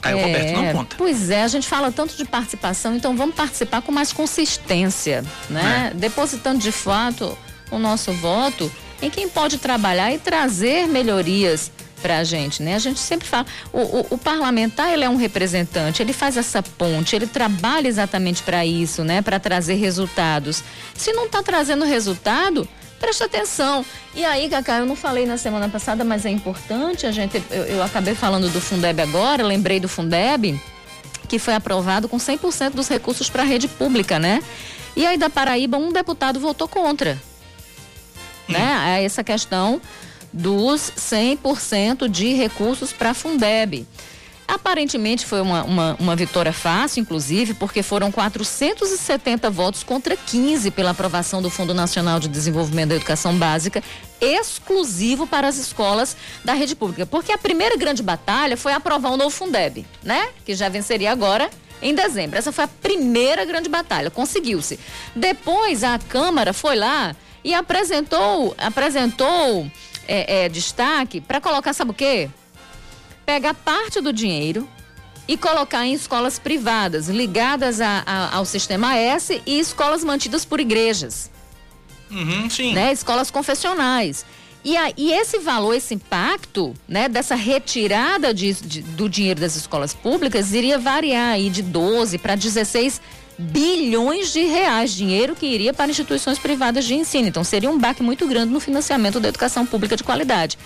Caio é, Roberto não conta. Pois é, a gente fala tanto de participação, então vamos participar com mais consistência, né? É. Depositando de fato o nosso voto em quem pode trabalhar e trazer melhorias para a gente, né? A gente sempre fala, o, o, o, parlamentar ele é um representante, ele faz essa ponte, ele trabalha exatamente para isso, né? Para trazer resultados. Se não está trazendo resultado, presta atenção. E aí, Cacá, eu não falei na semana passada, mas é importante, a gente, eu, eu acabei falando do Fundeb agora, lembrei do Fundeb, que foi aprovado com 100% dos recursos para a rede pública, né? E aí da Paraíba, um deputado votou contra. Hum. Né? Essa questão dos 100% de recursos para a Fundeb. Aparentemente foi uma, uma, uma, vitória fácil, inclusive, porque foram 470 votos contra 15 pela aprovação do Fundo Nacional de Desenvolvimento da Educação Básica, exclusivo para as escolas da rede pública. Porque a primeira grande batalha foi aprovar o novo Fundeb, né? Que já venceria agora em dezembro. Essa foi a primeira grande batalha, conseguiu-se. Depois a Câmara foi lá e apresentou, apresentou é, é, destaque para colocar, sabe o quê? Pegar parte do dinheiro e colocar em escolas privadas ligadas a, a, ao sistema S e escolas mantidas por igrejas. Uhum, sim. Né? Escolas confessionais. E, a, e esse valor, esse impacto, né, dessa retirada de, de, do dinheiro das escolas públicas iria variar aí de 12 para 16 bilhões de reais, dinheiro que iria para instituições privadas de ensino. Então seria um baque muito grande no financiamento da educação pública de qualidade.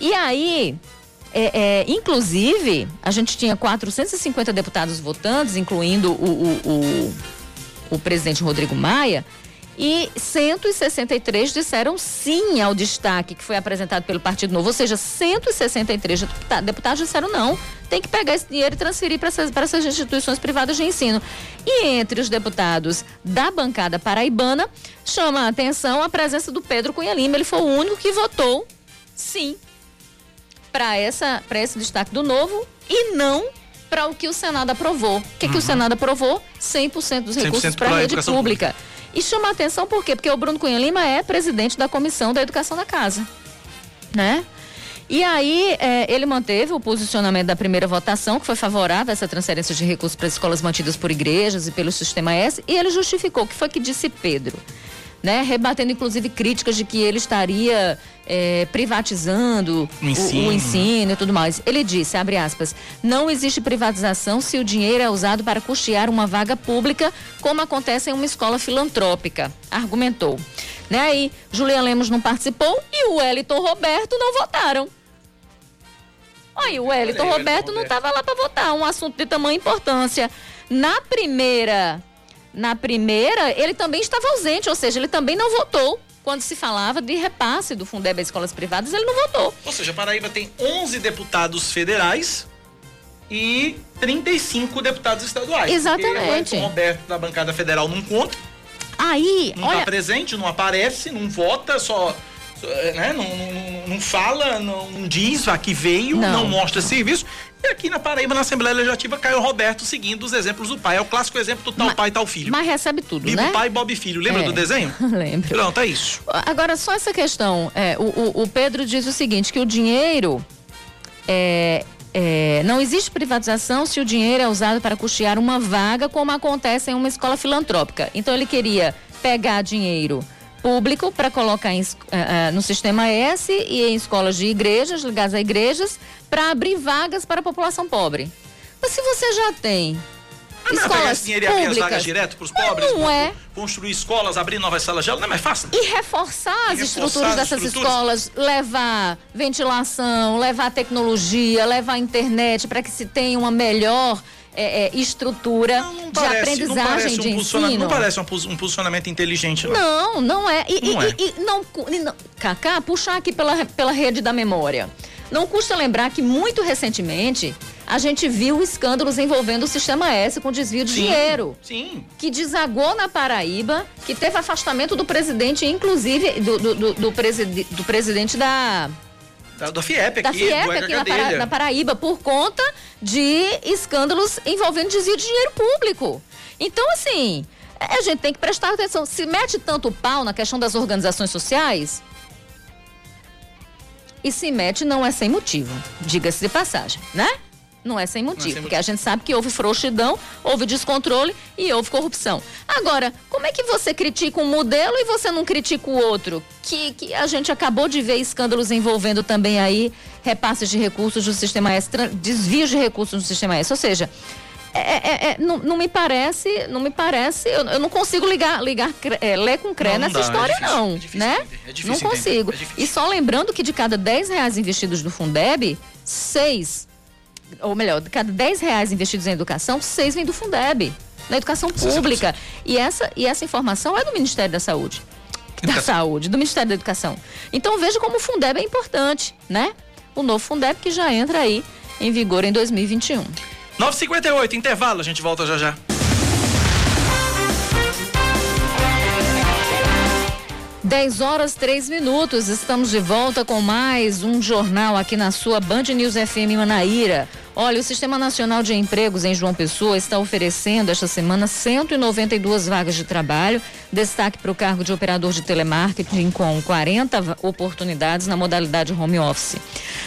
E aí, é, é, inclusive, a gente tinha 450 deputados votantes, incluindo o, o, o, o presidente Rodrigo Maia, e 163 disseram sim ao destaque que foi apresentado pelo Partido Novo, ou seja, 163 deputados disseram não, tem que pegar esse dinheiro e transferir para essas, essas instituições privadas de ensino. E entre os deputados da bancada paraibana, chama a atenção a presença do Pedro Cunha Lima, ele foi o único que votou sim para essa para esse destaque do Novo e não para o que o Senado aprovou. O que, uhum. que o uhum. Senado aprovou? 100% dos recursos para a rede pública. E chama a atenção por quê? Porque o Bruno Cunha Lima é presidente da Comissão da Educação da Casa, né? E aí, é, ele manteve o posicionamento da primeira votação, que foi favorável a essa transferência de recursos para escolas mantidas por igrejas e pelo Sistema S, e ele justificou o que foi que disse Pedro né? Rebatendo inclusive críticas de que ele estaria é, privatizando o ensino. O, o ensino e tudo mais. Ele disse, abre aspas, não existe privatização se o dinheiro é usado para custear uma vaga pública, como acontece em uma escola filantrópica, argumentou. Né? Aí, Julian Lemos não participou e o Wellington Roberto não votaram. Aí, o Wellington Roberto não estava lá para votar, um assunto de tamanha importância. Na primeira na primeira, ele também estava ausente, ou seja, ele também não votou. Quando se falava de repasse do Fundeb às escolas privadas, ele não votou. Ou seja, a Paraíba tem 11 deputados federais e 35 deputados estaduais. Exatamente. O Roberto da bancada federal não conta. Aí, não olha... tá presente, não aparece, não vota, só né? não, não, não, fala, não diz a que veio, não. não. mostra serviço. E aqui na Paraíba, na Assembleia Legislativa, Caio Roberto seguindo os exemplos do pai. É o clássico exemplo do tal mas, pai, tal filho. Mas recebe tudo, né? pai, Bob filho. Lembra é. do desenho? Lembro. Pronto, é isso. Agora, só essa questão. É, o, o, o Pedro diz o seguinte, que o dinheiro é, é, não existe privatização se o dinheiro é usado para custear uma vaga, como acontece em uma escola filantrópica. Então ele queria pegar dinheiro público para colocar em, uh, uh, no sistema S e em escolas de igrejas, ligadas a igrejas, para abrir vagas para a população pobre. Mas se você já tem ah, não, escolas dinheiro e abrir as vagas direto para os pobres? Não é. Construir escolas, abrir novas salas de aula, não é mais fácil? E reforçar e as reforçar estruturas as dessas estruturas. escolas, levar ventilação, levar tecnologia, levar internet para que se tenha uma melhor é, é, estrutura não, não de parece, aprendizagem de ensino. Não parece um, um posicionamento inteligente, não. Não, não é. E não, e, é. E, e, não, não Cacá, puxar aqui pela, pela rede da memória. Não custa lembrar que muito recentemente a gente viu escândalos envolvendo o Sistema S com desvio de sim, dinheiro. Sim. Que desagou na Paraíba, que teve afastamento do presidente, inclusive do, do, do, do, presidi, do presidente da da, da FIEP aqui, da FIEP aqui na, Para, na Paraíba, por conta de escândalos envolvendo desvio de dinheiro público. Então, assim, a gente tem que prestar atenção. Se mete tanto pau na questão das organizações sociais, e se mete não é sem motivo, diga-se de passagem, né? Não é sem motivo, é sem porque motivo. a gente sabe que houve frouxidão, houve descontrole e houve corrupção. Agora, como é que você critica um modelo e você não critica o outro? Que, que a gente acabou de ver escândalos envolvendo também aí repasses de recursos do sistema S, desvios de recursos do sistema S. Ou seja, é, é, é, não, não, me parece, não me parece, eu, eu não consigo ligar, ligar é, ler com cré nessa dá, é história, é difícil, não, difícil, né? não consigo. E só lembrando que de cada 10 reais investidos no Fundeb, seis ou melhor, de cada 10 reais investidos em educação, seis vem do Fundeb, na educação pública. E essa, e essa informação é do Ministério da Saúde. Da Saúde, do Ministério da Educação. Então veja como o Fundeb é importante, né? O novo Fundeb que já entra aí em vigor em 2021. 9h58, intervalo, a gente volta já já. 10 horas 3 minutos, estamos de volta com mais um jornal aqui na sua Band News FM Manaíra. Olha, o Sistema Nacional de Empregos em João Pessoa está oferecendo esta semana 192 vagas de trabalho. Destaque para o cargo de operador de telemarketing com 40 oportunidades na modalidade home office.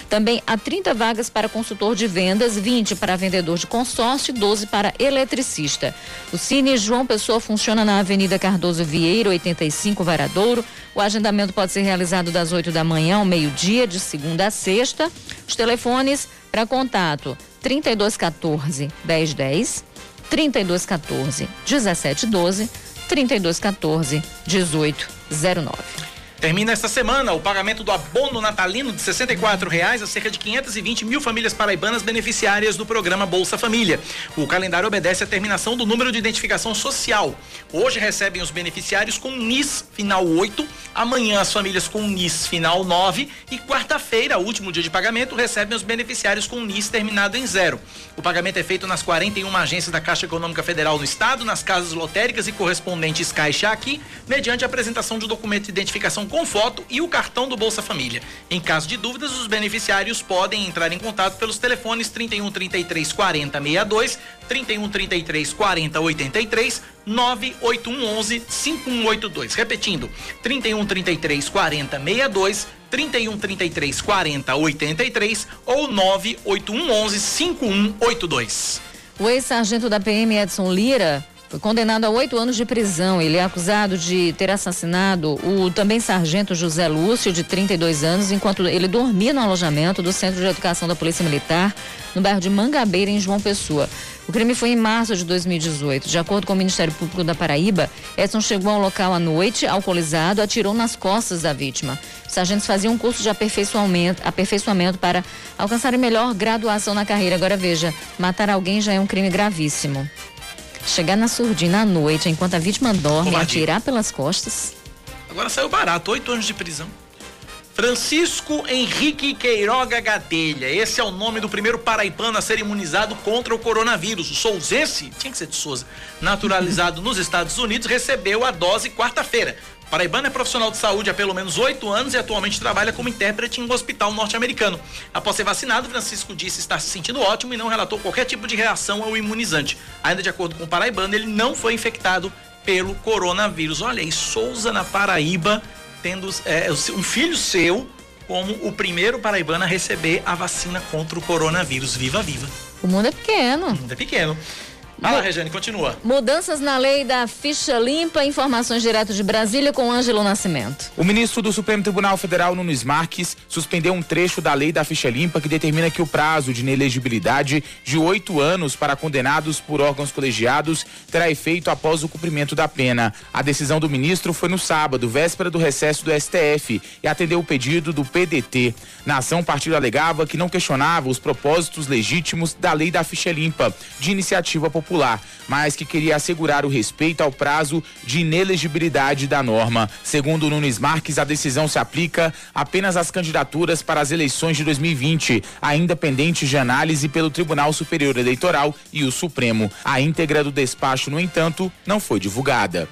Também há 30 vagas para consultor de vendas, 20 para vendedor de consórcio e 12 para eletricista. O Cine João Pessoa funciona na Avenida Cardoso Vieira, 85 Varadouro. O agendamento pode ser realizado das 8 da manhã ao meio-dia, de segunda a sexta. Os telefones para contato 3214 1010, 3214 1712, 3214 1809. Termina esta semana o pagamento do abono natalino de 64 reais a cerca de 520 mil famílias paraibanas beneficiárias do programa Bolsa Família. O calendário obedece à terminação do número de identificação social. Hoje recebem os beneficiários com NIS final 8, amanhã as famílias com NIS final 9 e quarta-feira, último dia de pagamento, recebem os beneficiários com NIS terminado em zero. O pagamento é feito nas 41 agências da Caixa Econômica Federal no estado, nas casas lotéricas e correspondentes Caixa aqui, mediante a apresentação de documento de identificação com foto e o cartão do Bolsa Família. Em caso de dúvidas, os beneficiários podem entrar em contato pelos telefones 31 33 40 62, 31 33 40 83, 98111 5182. Repetindo, 31 33 40 62, 31 33 40 83 ou 98111 5182. O ex-sargento da PM Edson Lira foi condenado a oito anos de prisão. Ele é acusado de ter assassinado o também sargento José Lúcio, de 32 anos, enquanto ele dormia no alojamento do Centro de Educação da Polícia Militar, no bairro de Mangabeira, em João Pessoa. O crime foi em março de 2018. De acordo com o Ministério Público da Paraíba, Edson chegou ao local à noite, alcoolizado, atirou nas costas da vítima. Os sargentos faziam um curso de aperfeiçoamento, aperfeiçoamento para alcançar melhor graduação na carreira. Agora veja, matar alguém já é um crime gravíssimo. Chegar na surdina à noite, enquanto a vítima dorme, Covardia. atirar pelas costas. Agora saiu barato, oito anos de prisão. Francisco Henrique Queiroga Gadelha. Esse é o nome do primeiro paraibano a ser imunizado contra o coronavírus. O souzense, tinha que ser de Souza, naturalizado nos Estados Unidos, recebeu a dose quarta-feira. Paraibano é profissional de saúde há pelo menos oito anos e atualmente trabalha como intérprete em um hospital norte-americano. Após ser vacinado, Francisco disse estar se sentindo ótimo e não relatou qualquer tipo de reação ao imunizante. Ainda de acordo com o Paraibano, ele não foi infectado pelo coronavírus. Olha aí, Souza na Paraíba, tendo é, um filho seu como o primeiro paraibano a receber a vacina contra o coronavírus. Viva, viva! O mundo é pequeno. O mundo é pequeno. Fala, Regiane, continua. Mudanças na lei da ficha limpa, informações direto de Brasília com Ângelo Nascimento. O ministro do Supremo Tribunal Federal, Nunes Marques, suspendeu um trecho da lei da ficha limpa que determina que o prazo de inelegibilidade de oito anos para condenados por órgãos colegiados terá efeito após o cumprimento da pena. A decisão do ministro foi no sábado, véspera do recesso do STF, e atendeu o pedido do PDT. Na ação, o partido alegava que não questionava os propósitos legítimos da lei da ficha limpa, de iniciativa popular popular, mas que queria assegurar o respeito ao prazo de inelegibilidade da norma. Segundo Nunes Marques, a decisão se aplica apenas às candidaturas para as eleições de 2020, ainda pendentes de análise pelo Tribunal Superior Eleitoral e o Supremo. A íntegra do despacho, no entanto, não foi divulgada.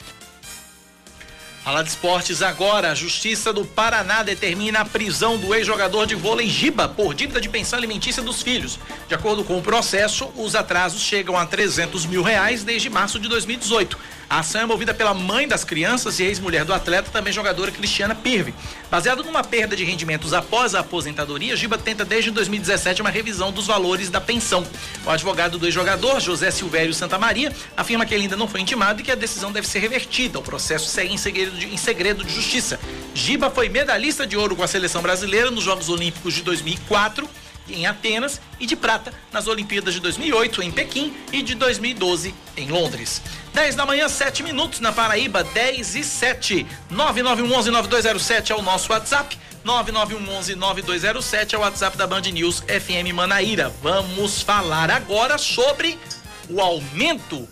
Fala de esportes agora. A Justiça do Paraná determina a prisão do ex-jogador de vôlei Giba por dívida de pensão alimentícia dos filhos. De acordo com o processo, os atrasos chegam a 300 mil reais desde março de 2018. A ação é movida pela mãe das crianças e ex-mulher do atleta, também jogadora Cristiana Pirve. Baseado numa perda de rendimentos após a aposentadoria, Giba tenta desde 2017 uma revisão dos valores da pensão. O advogado do ex-jogador, José Silvério Santa Maria, afirma que ele ainda não foi intimado e que a decisão deve ser revertida. O processo segue em segredo de, em segredo de justiça. Giba foi medalhista de ouro com a seleção brasileira nos Jogos Olímpicos de 2004 em Atenas e de prata nas Olimpíadas de 2008 em Pequim e de 2012 em Londres. 10 da manhã, 7 minutos na Paraíba, 10 e 7. 9911-9207 é o nosso WhatsApp. 9911-9207 é o WhatsApp da Band News FM Manaíra. Vamos falar agora sobre o aumento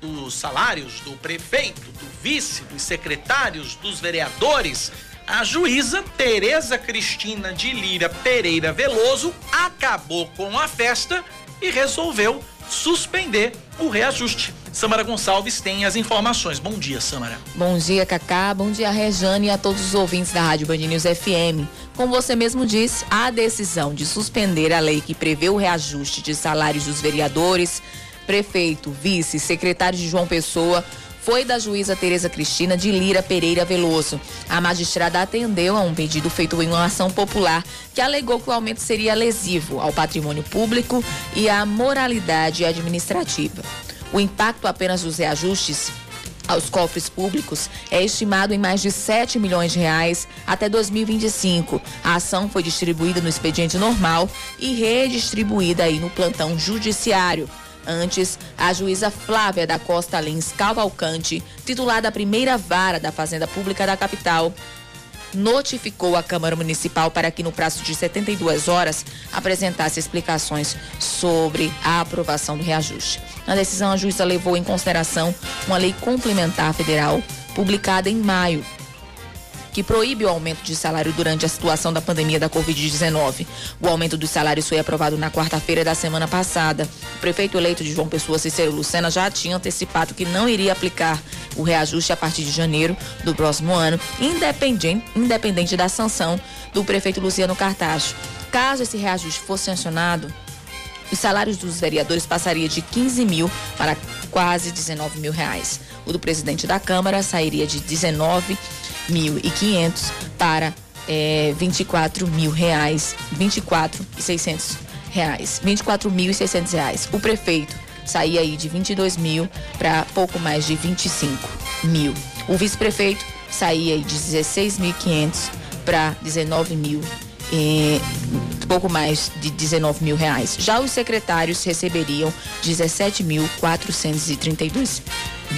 dos salários do prefeito, do vice, dos secretários, dos vereadores a juíza Tereza Cristina de Lira Pereira Veloso acabou com a festa e resolveu suspender o reajuste. Samara Gonçalves tem as informações. Bom dia, Samara. Bom dia, Cacá. Bom dia, Rejane e a todos os ouvintes da Rádio Band News FM. Como você mesmo disse, a decisão de suspender a lei que prevê o reajuste de salários dos vereadores, prefeito, vice, secretário de João Pessoa foi da juíza Tereza Cristina de Lira Pereira Veloso. A magistrada atendeu a um pedido feito em uma ação popular que alegou que o aumento seria lesivo ao patrimônio público e à moralidade administrativa. O impacto apenas dos reajustes aos cofres públicos é estimado em mais de 7 milhões de reais até 2025. A ação foi distribuída no expediente normal e redistribuída aí no plantão judiciário. Antes, a juíza Flávia da Costa Lins Cavalcante, titular da primeira vara da Fazenda Pública da capital, notificou a Câmara Municipal para que, no prazo de 72 horas, apresentasse explicações sobre a aprovação do reajuste. Na decisão, a juíza levou em consideração uma lei complementar federal publicada em maio que proíbe o aumento de salário durante a situação da pandemia da Covid-19. O aumento dos salários foi aprovado na quarta-feira da semana passada. O prefeito eleito de João Pessoa, Cicero Lucena, já tinha antecipado que não iria aplicar o reajuste a partir de janeiro do próximo ano, independente, independente da sanção do prefeito Luciano Cartacho. Caso esse reajuste fosse sancionado, os salários dos vereadores passaria de 15 mil para quase 19 mil reais. O do presidente da Câmara sairia de 19 mil e quinhentos para é, 24 mil reais, 24 e 600 reais, 24 mil e 600 reais. O prefeito saía aí de 22 mil para pouco mais de 25 mil. O vice-prefeito saía aí de 16.500 para 19 mil e pouco mais de 19 mil reais. Já os secretários receberiam 17.432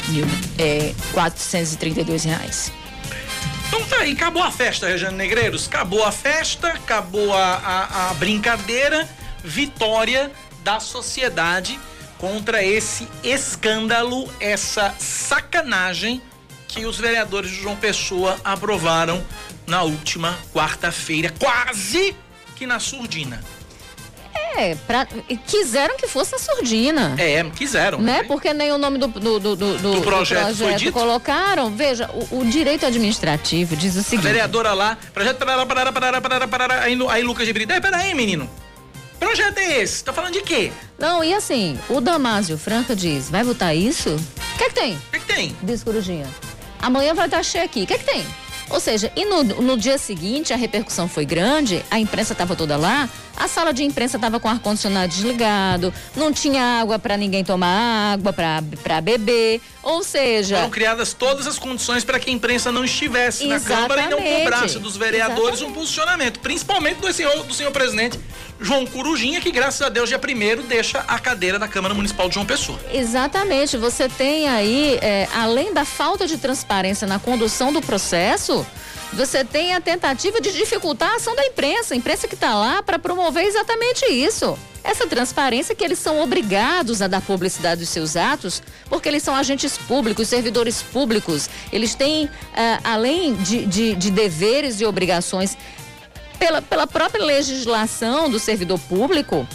mil, é, 432 reais. Então tá aí, acabou a festa, Regiane Negreiros. Acabou a festa, acabou a, a, a brincadeira. Vitória da sociedade contra esse escândalo, essa sacanagem que os vereadores de João Pessoa aprovaram na última quarta-feira, quase que na surdina. É, pra, quiseram que fosse a surdina. É, quiseram. Né? Porque nem o nome do, do, do, do, do projeto, projeto colocaram. Veja, o, o, direito administrativo diz o seguinte. A vereadora lá, projeto parará, parará, parará, parará, parará, aí, aí Lucas de Brida, peraí, menino. Projeto é esse? Tá falando de quê? Não, e assim, o Damásio Franca diz, vai votar isso? O que é que tem? O que é que tem? Diz Corujinha. Amanhã vai estar cheio aqui. O que é que tem? Ou seja, e no, no dia seguinte a repercussão foi grande, a imprensa estava toda lá, a sala de imprensa estava com o ar-condicionado desligado, não tinha água para ninguém tomar água, para beber. Ou seja. Foram criadas todas as condições para que a imprensa não estivesse na Câmara e não cobrasse dos vereadores Exatamente. um posicionamento, principalmente do senhor, do senhor presidente João Corujinha, que graças a Deus, dia primeiro, deixa a cadeira da Câmara Municipal de João Pessoa. Exatamente. Você tem aí, é, além da falta de transparência na condução do processo, você tem a tentativa de dificultar a ação da imprensa. A imprensa que está lá para promover exatamente isso. Essa transparência que eles são obrigados a dar publicidade dos seus atos, porque eles são agentes públicos, servidores públicos. Eles têm, uh, além de, de, de deveres e obrigações pela, pela própria legislação do servidor público,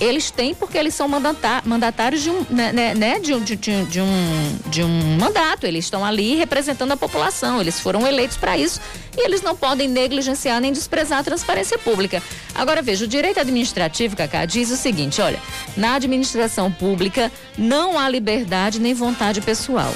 eles têm porque eles são mandatários de um, né, né, né, de, um, de, de, um, de um mandato. Eles estão ali representando a população. Eles foram eleitos para isso e eles não podem negligenciar nem desprezar a transparência pública. Agora veja, o direito administrativo, Cacá, diz o seguinte: olha, na administração pública não há liberdade nem vontade pessoal.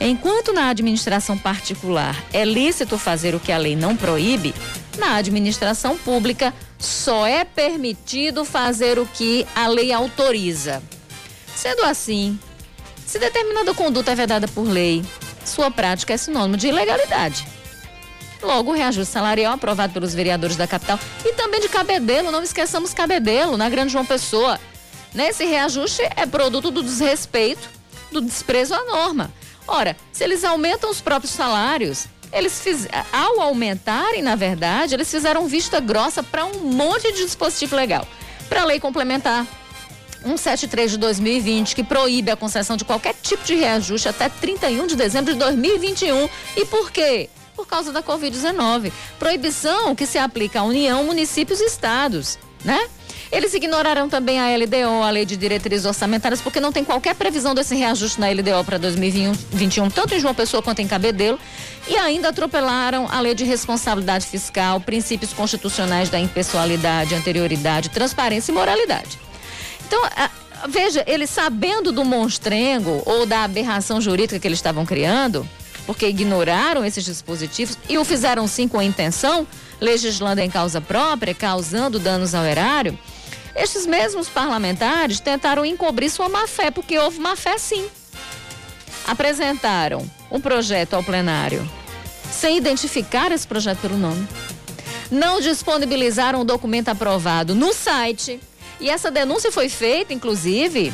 Enquanto na administração particular é lícito fazer o que a lei não proíbe, na administração pública só é permitido fazer o que a lei autoriza. Sendo assim, se determinada conduta é vedada por lei, sua prática é sinônimo de ilegalidade. Logo, o reajuste salarial aprovado pelos vereadores da capital e também de Cabedelo, não esqueçamos Cabedelo, na Grande João Pessoa. Nesse reajuste é produto do desrespeito, do desprezo à norma. Ora, se eles aumentam os próprios salários, eles fiz, ao aumentarem, na verdade, eles fizeram vista grossa para um monte de dispositivo legal. Para a lei complementar 173 de 2020, que proíbe a concessão de qualquer tipo de reajuste até 31 de dezembro de 2021. E por quê? Por causa da Covid-19. Proibição que se aplica à União, municípios e estados, né? Eles ignoraram também a LDO, a Lei de Diretrizes Orçamentárias, porque não tem qualquer previsão desse reajuste na LDO para 2021, tanto em João Pessoa quanto em Cabedelo. E ainda atropelaram a Lei de Responsabilidade Fiscal, princípios constitucionais da impessoalidade, anterioridade, transparência e moralidade. Então, veja, eles sabendo do monstrengo ou da aberração jurídica que eles estavam criando, porque ignoraram esses dispositivos e o fizeram sim com a intenção, legislando em causa própria, causando danos ao erário, estes mesmos parlamentares tentaram encobrir sua má-fé, porque houve má-fé sim. Apresentaram um projeto ao plenário sem identificar esse projeto pelo nome. Não disponibilizaram o documento aprovado no site. E essa denúncia foi feita, inclusive,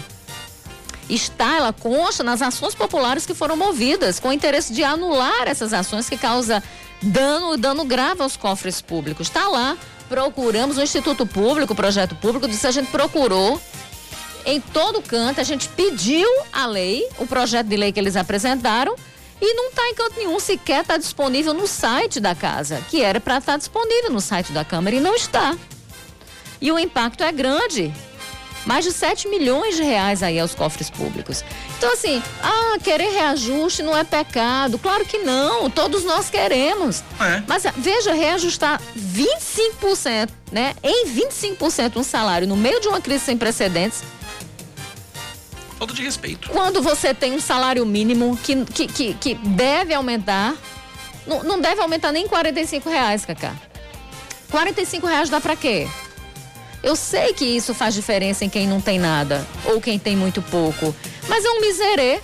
está, ela consta nas ações populares que foram movidas, com o interesse de anular essas ações que causam dano, dano grave aos cofres públicos. Está lá, procuramos o Instituto Público, o projeto público, disse a gente procurou em todo canto, a gente pediu a lei, o projeto de lei que eles apresentaram, e não está em canto nenhum, sequer está disponível no site da casa, que era para estar tá disponível no site da Câmara e não está. E o impacto é grande. Mais de 7 milhões de reais aí aos cofres públicos. Então, assim, ah, querer reajuste não é pecado. Claro que não, todos nós queremos. É. Mas veja, reajustar 25%, né? Em 25% um salário no meio de uma crise sem precedentes falta de respeito. Quando você tem um salário mínimo que, que, que, que deve aumentar, não, não deve aumentar nem 45 reais, Cacá. 45 reais dá pra quê? Eu sei que isso faz diferença em quem não tem nada ou quem tem muito pouco, mas é um miserê.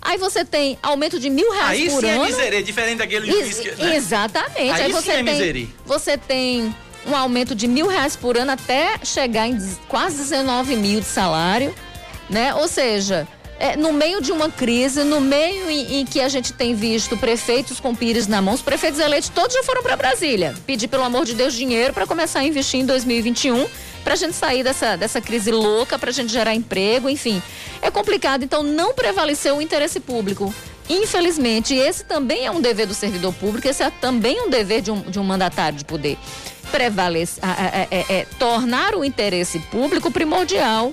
Aí você tem aumento de mil reais Aí por sim é ano. é miserê, diferente daquele Ex que, né? Exatamente. Aí, Aí você é tem, miserê. Você tem um aumento de mil reais por ano até chegar em quase 19 mil de salário né? Ou seja, é, no meio de uma crise, no meio em, em, que a gente tem visto prefeitos com pires na mão, os prefeitos eleitos todos já foram para Brasília pedir, pelo amor de Deus, dinheiro para começar a investir em 2021, para a gente sair dessa, dessa crise louca, para a gente gerar emprego, enfim. É complicado, então não prevaleceu o interesse público. Infelizmente, esse também é um dever do servidor público, esse é também um dever de um, de um mandatário de poder. Prevalece, é, é, é, tornar o interesse público primordial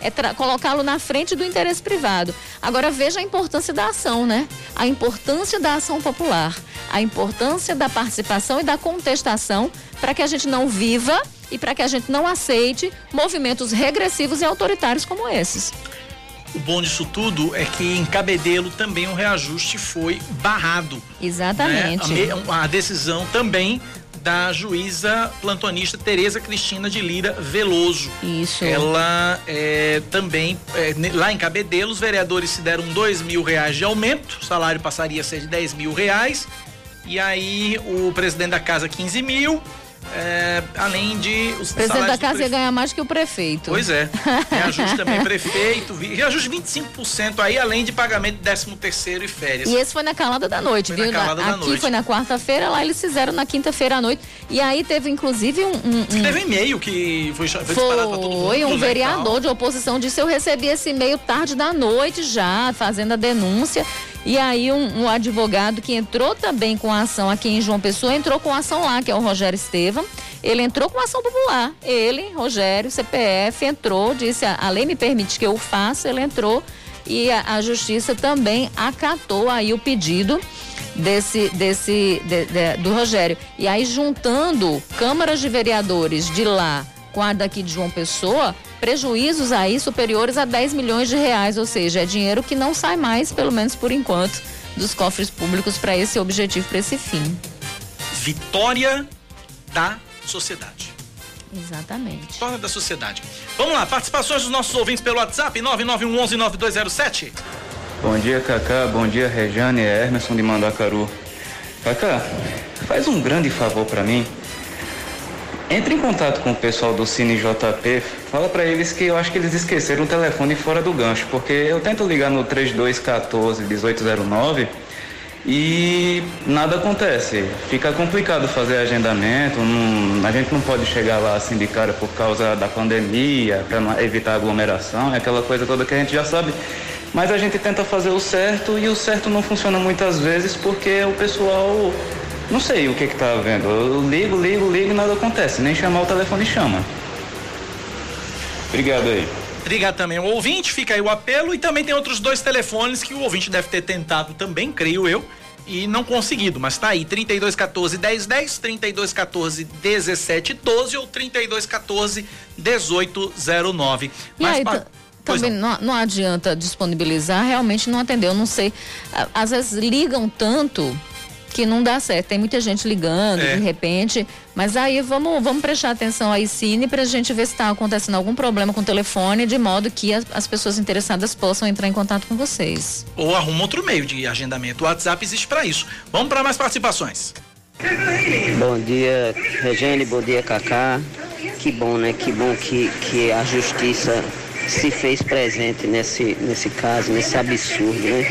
é colocá-lo na frente do interesse privado. Agora veja a importância da ação, né? A importância da ação popular, a importância da participação e da contestação para que a gente não viva e para que a gente não aceite movimentos regressivos e autoritários como esses. O bom disso tudo é que em Cabedelo também um reajuste foi barrado. Exatamente. Né? A, a decisão também da juíza plantonista Tereza Cristina de Lira Veloso. Isso. Ela é, também, é, lá em Cabedelo, os vereadores se deram dois mil reais de aumento, o salário passaria a ser de dez mil reais. E aí o presidente da casa 15 mil, é, além de os O presidente da casa ia ganhar mais que o prefeito. Pois é. Reajuste também prefeito, reajuste 25% aí, além de pagamento de 13 terceiro e férias. E esse foi na calada da noite, foi viu? Na calada na, da aqui noite. foi na quarta-feira, lá eles fizeram na quinta-feira à noite. E aí teve inclusive um. um, um... Teve e-mail que foi, foi, foi disparado pra todo mundo. Foi um vereador de oposição disse: Eu recebi esse e-mail tarde da noite já, fazendo a denúncia. E aí um, um, advogado que entrou também com a ação aqui em João Pessoa, entrou com a ação lá, que é o Rogério Estevam. Ele entrou com a ação popular. Ele, Rogério, CPF, entrou, disse, a, lei me permite que eu faça, ele entrou e a, a justiça também acatou aí o pedido desse, desse de, de, do Rogério. E aí juntando câmaras de vereadores de lá com a daqui de João Pessoa, prejuízos aí superiores a 10 milhões de reais, ou seja, é dinheiro que não sai mais, pelo menos por enquanto, dos cofres públicos para esse objetivo, para esse fim. Vitória da sociedade. Exatamente. Vitória da sociedade. Vamos lá, participações dos nossos ouvintes pelo WhatsApp 99119207. Bom dia, Cacá. Bom dia, Rejane e Emerson de Mandacaru. Cacá, faz um grande favor para mim entre em contato com o pessoal do Cine JP, fala para eles que eu acho que eles esqueceram o telefone fora do gancho, porque eu tento ligar no 3214 1809 e nada acontece. Fica complicado fazer agendamento, não, a gente não pode chegar lá assim de cara por causa da pandemia, para evitar aglomeração, é aquela coisa toda que a gente já sabe. Mas a gente tenta fazer o certo e o certo não funciona muitas vezes porque o pessoal não sei o que que tá vendo. Eu ligo, ligo, ligo e nada acontece. Nem chamar o telefone chama. Obrigado aí. Obrigado também o ouvinte, fica aí o apelo e também tem outros dois telefones que o ouvinte deve ter tentado também, creio eu, e não conseguido, mas tá aí, 3214 1010, 3214 1712 ou 3214 1809. E mas, aí, pa... também não. não. adianta disponibilizar, realmente não atendeu. Não sei. Às vezes ligam tanto que não dá certo. Tem muita gente ligando é. de repente. Mas aí vamos, vamos prestar atenção aí, Cine, para a gente ver se está acontecendo algum problema com o telefone, de modo que as, as, pessoas interessadas possam entrar em contato com vocês. Ou arruma outro meio de agendamento. O WhatsApp existe para isso. Vamos para mais participações. Bom dia, Regine, bom dia, Cacá. Que bom, né? Que bom que, que a justiça se fez presente nesse, nesse caso, nesse absurdo, né?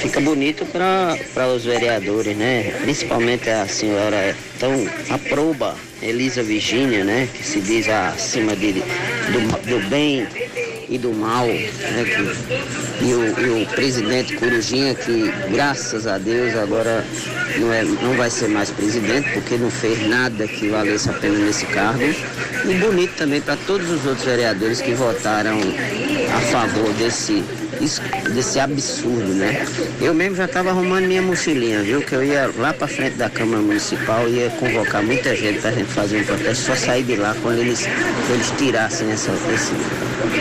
Fica bonito para os vereadores, né? Principalmente a senhora tão aproba, Elisa Virgínia, né? Que se diz acima de, do, do bem e do mal, né? Que, e, o, e o presidente Corujinha, que graças a Deus agora não, é, não vai ser mais presidente, porque não fez nada que valesse a pena nesse cargo. E bonito também para todos os outros vereadores que votaram a favor desse desse absurdo, né? Eu mesmo já estava arrumando minha mochilinha, viu? Que eu ia lá para frente da Câmara Municipal, ia convocar muita gente para a gente fazer um protesto, só sair de lá quando eles, eles tirassem essa, esse,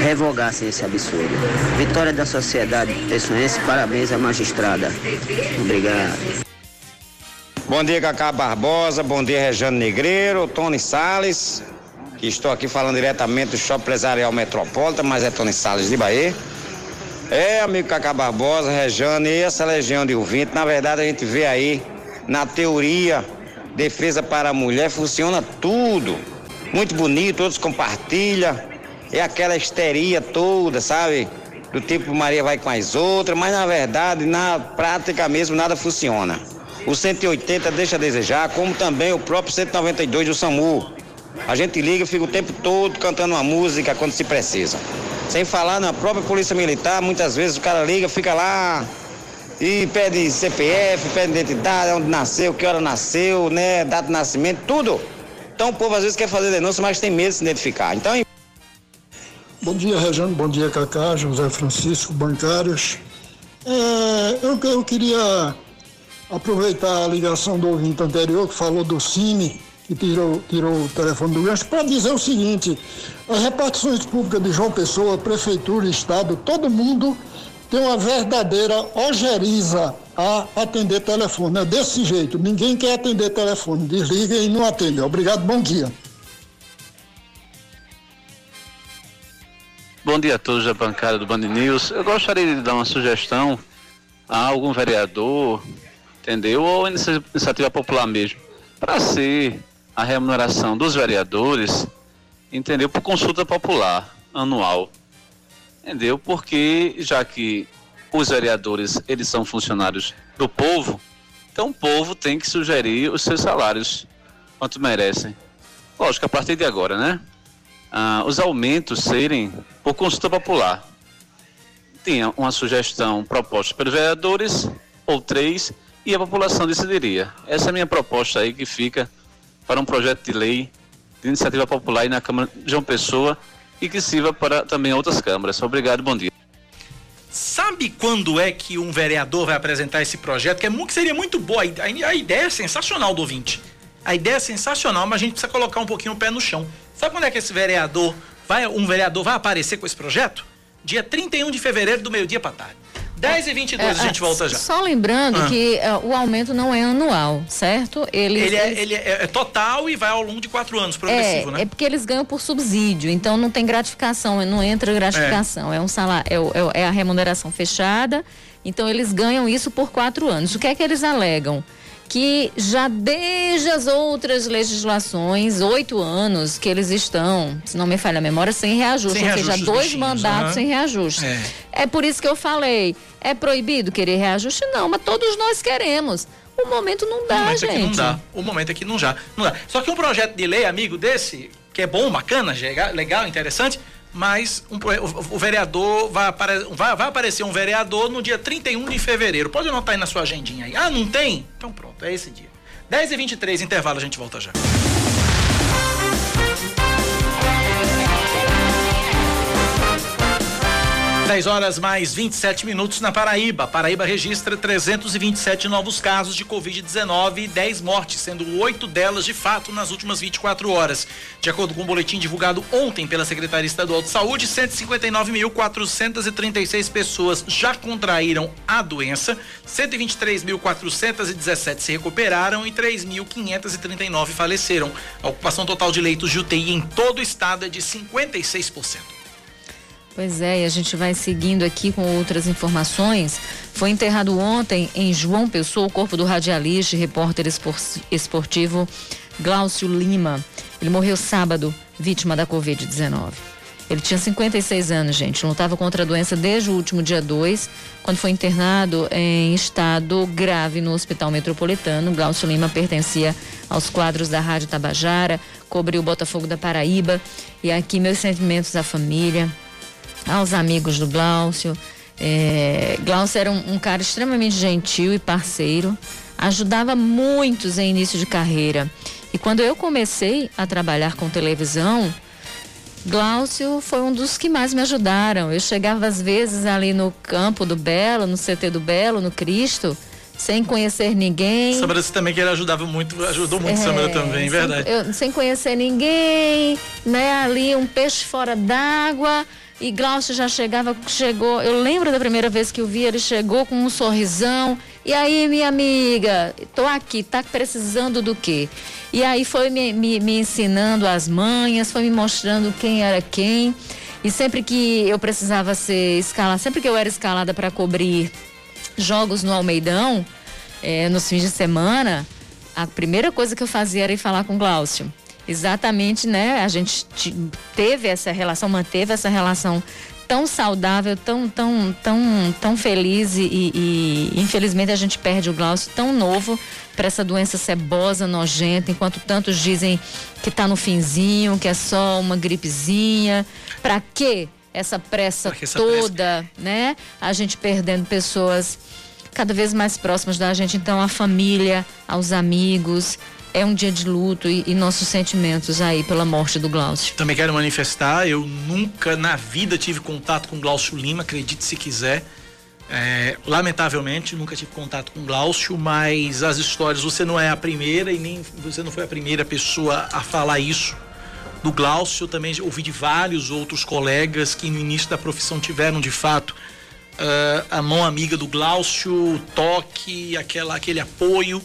revogassem esse absurdo. Vitória da sociedade pessoense, parabéns à magistrada. Obrigado. Bom dia, Cacá Barbosa, bom dia, Rejane Negreiro, Tony Sales, que estou aqui falando diretamente do Shopping Empresarial Metropolita, mas é Tony Sales de Bahia. É, amigo Cacá Barbosa, Rejane, e essa legião de ouvinte, na verdade a gente vê aí, na teoria, defesa para a mulher funciona tudo. Muito bonito, todos compartilham. É aquela histeria toda, sabe? Do tipo Maria vai com as outras, mas na verdade, na prática mesmo, nada funciona. O 180 deixa a desejar, como também o próprio 192 do SAMU. A gente liga e fica o tempo todo cantando uma música quando se precisa. Sem falar na própria polícia militar, muitas vezes o cara liga, fica lá e pede CPF, pede identidade, onde nasceu, que hora nasceu, né, data de nascimento, tudo. Então o povo às vezes quer fazer denúncia, mas tem medo de se identificar. Então. Bom dia, Rejane. Bom dia, Cacá, José Francisco, bancários. É, eu, eu queria aproveitar a ligação do ouvinte anterior que falou do Cine que tirou, tirou o telefone do gancho, para dizer o seguinte: as repartições públicas de João Pessoa, Prefeitura, Estado, todo mundo tem uma verdadeira ojeriza a atender telefone. É desse jeito, ninguém quer atender telefone, desliga e não atende. Obrigado, bom dia. Bom dia a todos da bancada do Band News. Eu gostaria de dar uma sugestão a algum vereador, entendeu? Ou iniciativa popular mesmo, para ser a remuneração dos vereadores, entendeu? Por consulta popular anual. Entendeu? Porque já que os vereadores, eles são funcionários do povo, então o povo tem que sugerir os seus salários, quanto merecem. Lógico, a partir de agora, né? Ah, os aumentos serem por consulta popular. Tinha uma sugestão proposta pelos vereadores, ou três, e a população decidiria. Essa é a minha proposta aí que fica para um projeto de lei de iniciativa popular aí na Câmara de João Pessoa e que sirva para também outras câmaras. Obrigado, bom dia. Sabe quando é que um vereador vai apresentar esse projeto? Que, é, que seria muito boa. A, a ideia é sensacional do ouvinte. A ideia é sensacional, mas a gente precisa colocar um pouquinho o pé no chão. Sabe quando é que esse vereador vai, um vereador vai aparecer com esse projeto? Dia 31 de fevereiro, do meio-dia para tarde. 10 e 22 é, a gente volta já. Só lembrando ah. que uh, o aumento não é anual, certo? Eles, ele, é, ele é, é, total e vai ao longo de quatro anos, progressivo, é, né? É porque eles ganham por subsídio, então não tem gratificação, não entra gratificação. É, é um salário, é, é, a remuneração fechada, então eles ganham isso por quatro anos. O que é que eles alegam? Que já desde as outras legislações, oito anos que eles estão, se não me falha a memória, sem reajuste, sem ou seja, dois mandatos uhum. sem reajuste. É. é por isso que eu falei, é proibido querer reajuste? Não, mas todos nós queremos. O momento não dá, o momento gente. É que não dá. O momento é que não já, não dá. Só que um projeto de lei, amigo, desse, que é bom, bacana, legal, interessante, mas um, o, vereador vai, apare, vai, vai, aparecer um vereador no dia 31 de fevereiro. Pode anotar aí na sua agendinha aí. Ah, não tem? Então pronto, é esse dia. 10 e 23 intervalo, a gente volta já. 10 horas mais 27 minutos na Paraíba. Paraíba registra 327 novos casos de Covid-19 e 10 mortes, sendo oito delas de fato nas últimas 24 horas. De acordo com o um boletim divulgado ontem pela Secretaria Estadual de Saúde, 159.436 pessoas já contraíram a doença, 123.417 se recuperaram e 3.539 faleceram. A ocupação total de leitos de UTI em todo o estado é de 56%. Pois é, e a gente vai seguindo aqui com outras informações. Foi enterrado ontem em João Pessoa o corpo do radialista e repórter esportivo Glaucio Lima. Ele morreu sábado, vítima da Covid-19. Ele tinha 56 anos, gente. Lutava contra a doença desde o último dia 2, quando foi internado em estado grave no Hospital Metropolitano. Glaucio Lima pertencia aos quadros da Rádio Tabajara, cobriu o Botafogo da Paraíba. E aqui meus sentimentos à família, aos amigos do Glaucio. É, Glaucio era um, um cara extremamente gentil e parceiro, ajudava muitos em início de carreira. E quando eu comecei a trabalhar com televisão, Glaucio foi um dos que mais me ajudaram. Eu chegava às vezes ali no campo do Belo, no CT do Belo, no Cristo, sem conhecer ninguém. Samara também que ele ajudava muito, ajudou muito é, Samara também, verdade. Sem, eu, sem conhecer ninguém, né? Ali um peixe fora d'água. E Glaucio já chegava, chegou. Eu lembro da primeira vez que eu vi, ele chegou com um sorrisão. E aí, minha amiga, tô aqui, tá precisando do quê? E aí foi me, me, me ensinando as manhas, foi me mostrando quem era quem. E sempre que eu precisava ser escalada, sempre que eu era escalada para cobrir jogos no Almeidão, é, nos fins de semana, a primeira coisa que eu fazia era ir falar com Glaucio exatamente, né? A gente teve essa relação, manteve essa relação tão saudável, tão, tão, tão, tão feliz e, e, e infelizmente a gente perde o Glaucio tão novo para essa doença cebosa, nojenta, enquanto tantos dizem que está no finzinho, que é só uma gripezinha. Para quê? Essa pressa essa toda, pressa? né? A gente perdendo pessoas cada vez mais próximas da gente, então a família, aos amigos, é um dia de luto e, e, nossos sentimentos aí pela morte do Glaucio. Também quero manifestar, eu nunca na vida tive contato com Glaucio Lima, acredite se quiser. É, lamentavelmente, nunca tive contato com Glaucio, mas as histórias, você não é a primeira e nem você não foi a primeira pessoa a falar isso do Glaucio. Eu também ouvi de vários outros colegas que no início da profissão tiveram de fato uh, a mão amiga do Glaucio, o toque, aquela, aquele apoio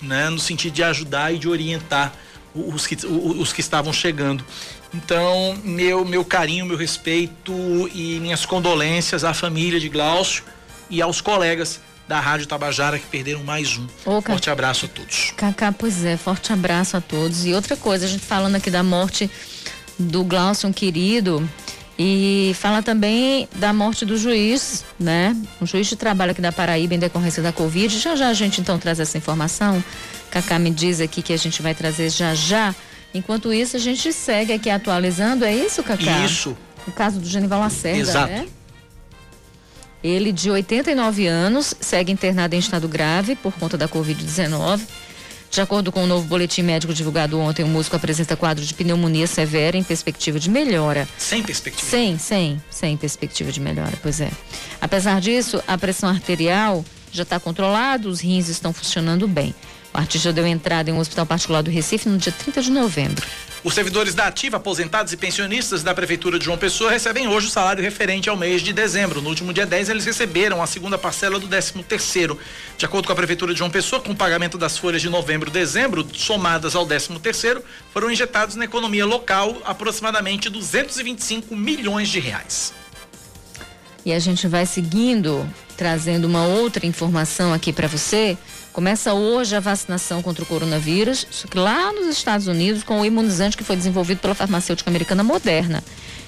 né, no sentido de ajudar e de orientar os que, os que estavam chegando. Então, meu, meu carinho, meu respeito e minhas condolências à família de Glaucio e aos colegas da Rádio Tabajara que perderam mais um. Ô, forte abraço a todos. Cacá, pois é, forte abraço a todos. E outra coisa, a gente falando aqui da morte do Glaucio, um querido, e fala também da morte do juiz, né? Um juiz de trabalho aqui da Paraíba em decorrência da Covid. Já já a gente então traz essa informação. Cacá me diz aqui que a gente vai trazer já já. Enquanto isso, a gente segue aqui atualizando. É isso, Cacá? Isso. O caso do Genival Lacerda, Exato. né? Ele, de 89 anos, segue internado em estado grave por conta da Covid-19. De acordo com o um novo boletim médico divulgado ontem, o músico apresenta quadro de pneumonia severa em perspectiva de melhora. Sem perspectiva? Sem, sem, sem perspectiva de melhora, pois é. Apesar disso, a pressão arterial já está controlada, os rins estão funcionando bem. O artista deu entrada em um hospital particular do Recife no dia 30 de novembro. Os servidores da Ativa, aposentados e pensionistas da Prefeitura de João Pessoa recebem hoje o salário referente ao mês de dezembro. No último dia 10, eles receberam a segunda parcela do 13 terceiro. De acordo com a Prefeitura de João Pessoa, com o pagamento das folhas de novembro e dezembro, somadas ao 13 terceiro, foram injetados na economia local aproximadamente 225 milhões de reais. E a gente vai seguindo, trazendo uma outra informação aqui para você. Começa hoje a vacinação contra o coronavírus, só que lá nos Estados Unidos, com o imunizante que foi desenvolvido pela farmacêutica americana Moderna.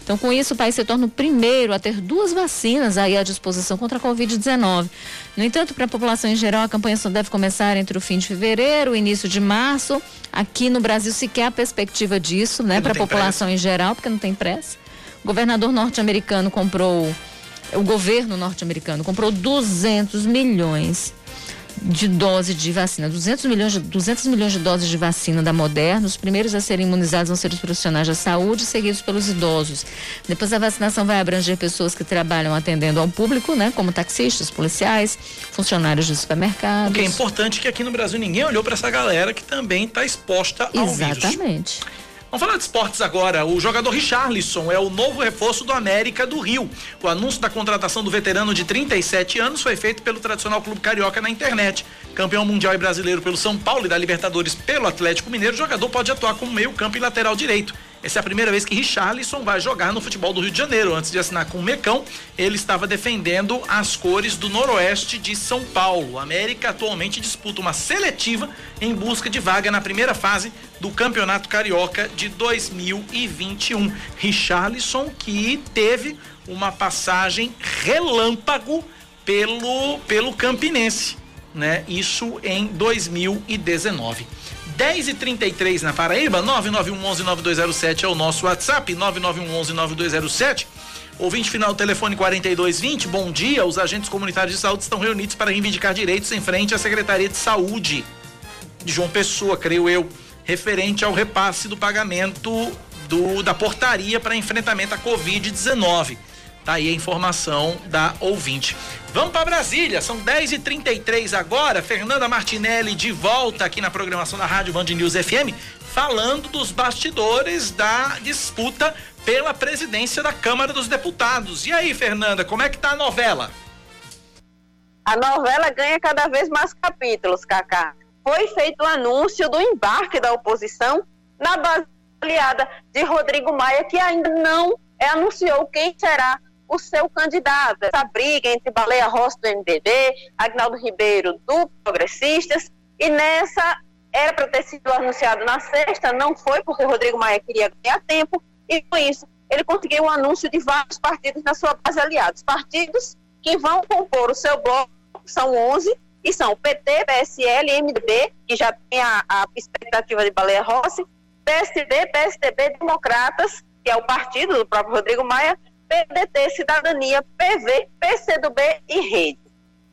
Então, com isso, o país se torna o primeiro a ter duas vacinas aí à disposição contra a Covid-19. No entanto, para a população em geral, a campanha só deve começar entre o fim de fevereiro e início de março. Aqui no Brasil sequer há perspectiva disso, né, para a população pressa. em geral, porque não tem pressa. O governador norte-americano comprou, o governo norte-americano comprou 200 milhões de dose de vacina, 200 milhões de, 200 milhões de doses de vacina da Moderna. Os primeiros a serem imunizados vão ser os profissionais da saúde, seguidos pelos idosos. Depois a vacinação vai abranger pessoas que trabalham atendendo ao público, né, como taxistas, policiais, funcionários de supermercados. O que é importante é que aqui no Brasil ninguém olhou para essa galera que também está exposta ao vírus. Exatamente. Vamos falar de esportes agora. O jogador Richarlison é o novo reforço do América do Rio. O anúncio da contratação do veterano de 37 anos foi feito pelo tradicional Clube Carioca na internet. Campeão mundial e brasileiro pelo São Paulo e da Libertadores pelo Atlético Mineiro, o jogador pode atuar como meio-campo e lateral direito. Essa é a primeira vez que Richarlison vai jogar no futebol do Rio de Janeiro. Antes de assinar com o Mecão, ele estava defendendo as cores do Noroeste de São Paulo. O América atualmente disputa uma seletiva em busca de vaga na primeira fase do Campeonato Carioca de 2021. Richarlison que teve uma passagem relâmpago pelo pelo Campinense, né? Isso em 2019. 10 e 33 na Paraíba, 991119207 é o nosso WhatsApp, 991119207. Ouvinte final telefone 4220, bom dia. Os agentes comunitários de saúde estão reunidos para reivindicar direitos em frente à Secretaria de Saúde de João Pessoa, creio eu, referente ao repasse do pagamento do, da portaria para enfrentamento à Covid-19. Tá aí a informação da ouvinte. Vamos para Brasília, são 10h33 agora. Fernanda Martinelli de volta aqui na programação da Rádio Band News FM, falando dos bastidores da disputa pela presidência da Câmara dos Deputados. E aí, Fernanda, como é que tá a novela? A novela ganha cada vez mais capítulos, Cacá. Foi feito o anúncio do embarque da oposição na base aliada de Rodrigo Maia, que ainda não anunciou quem será o seu candidato. Essa briga entre Baleia Rossi do MDB, Agnaldo Ribeiro do Progressistas, e nessa era para ter sido anunciado na sexta, não foi porque Rodrigo Maia queria ganhar tempo, e com isso ele conseguiu o um anúncio de vários partidos na sua base aliados. Partidos que vão compor o seu bloco, são 11, e são PT, PSL, MDB, que já tem a, a expectativa de Baleia Rossi, PSB, PSDB, Democratas, que é o partido do próprio Rodrigo Maia, PDT, Cidadania, PV, PCdoB e Rede.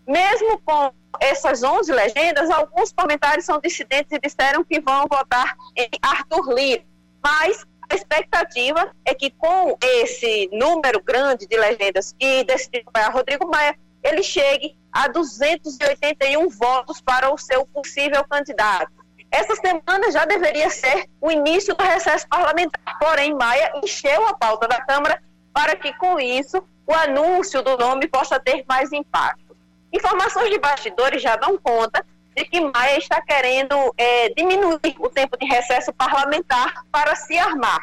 Mesmo com essas 11 legendas, alguns comentários são dissidentes e disseram que vão votar em Arthur Lira. Mas a expectativa é que com esse número grande de legendas que decidiram para Rodrigo Maia, ele chegue a 281 votos para o seu possível candidato. Essa semana já deveria ser o início do recesso parlamentar, porém Maia encheu a pauta da Câmara para que com isso o anúncio do nome possa ter mais impacto. Informações de bastidores já dão conta de que Maia está querendo é, diminuir o tempo de recesso parlamentar para se armar.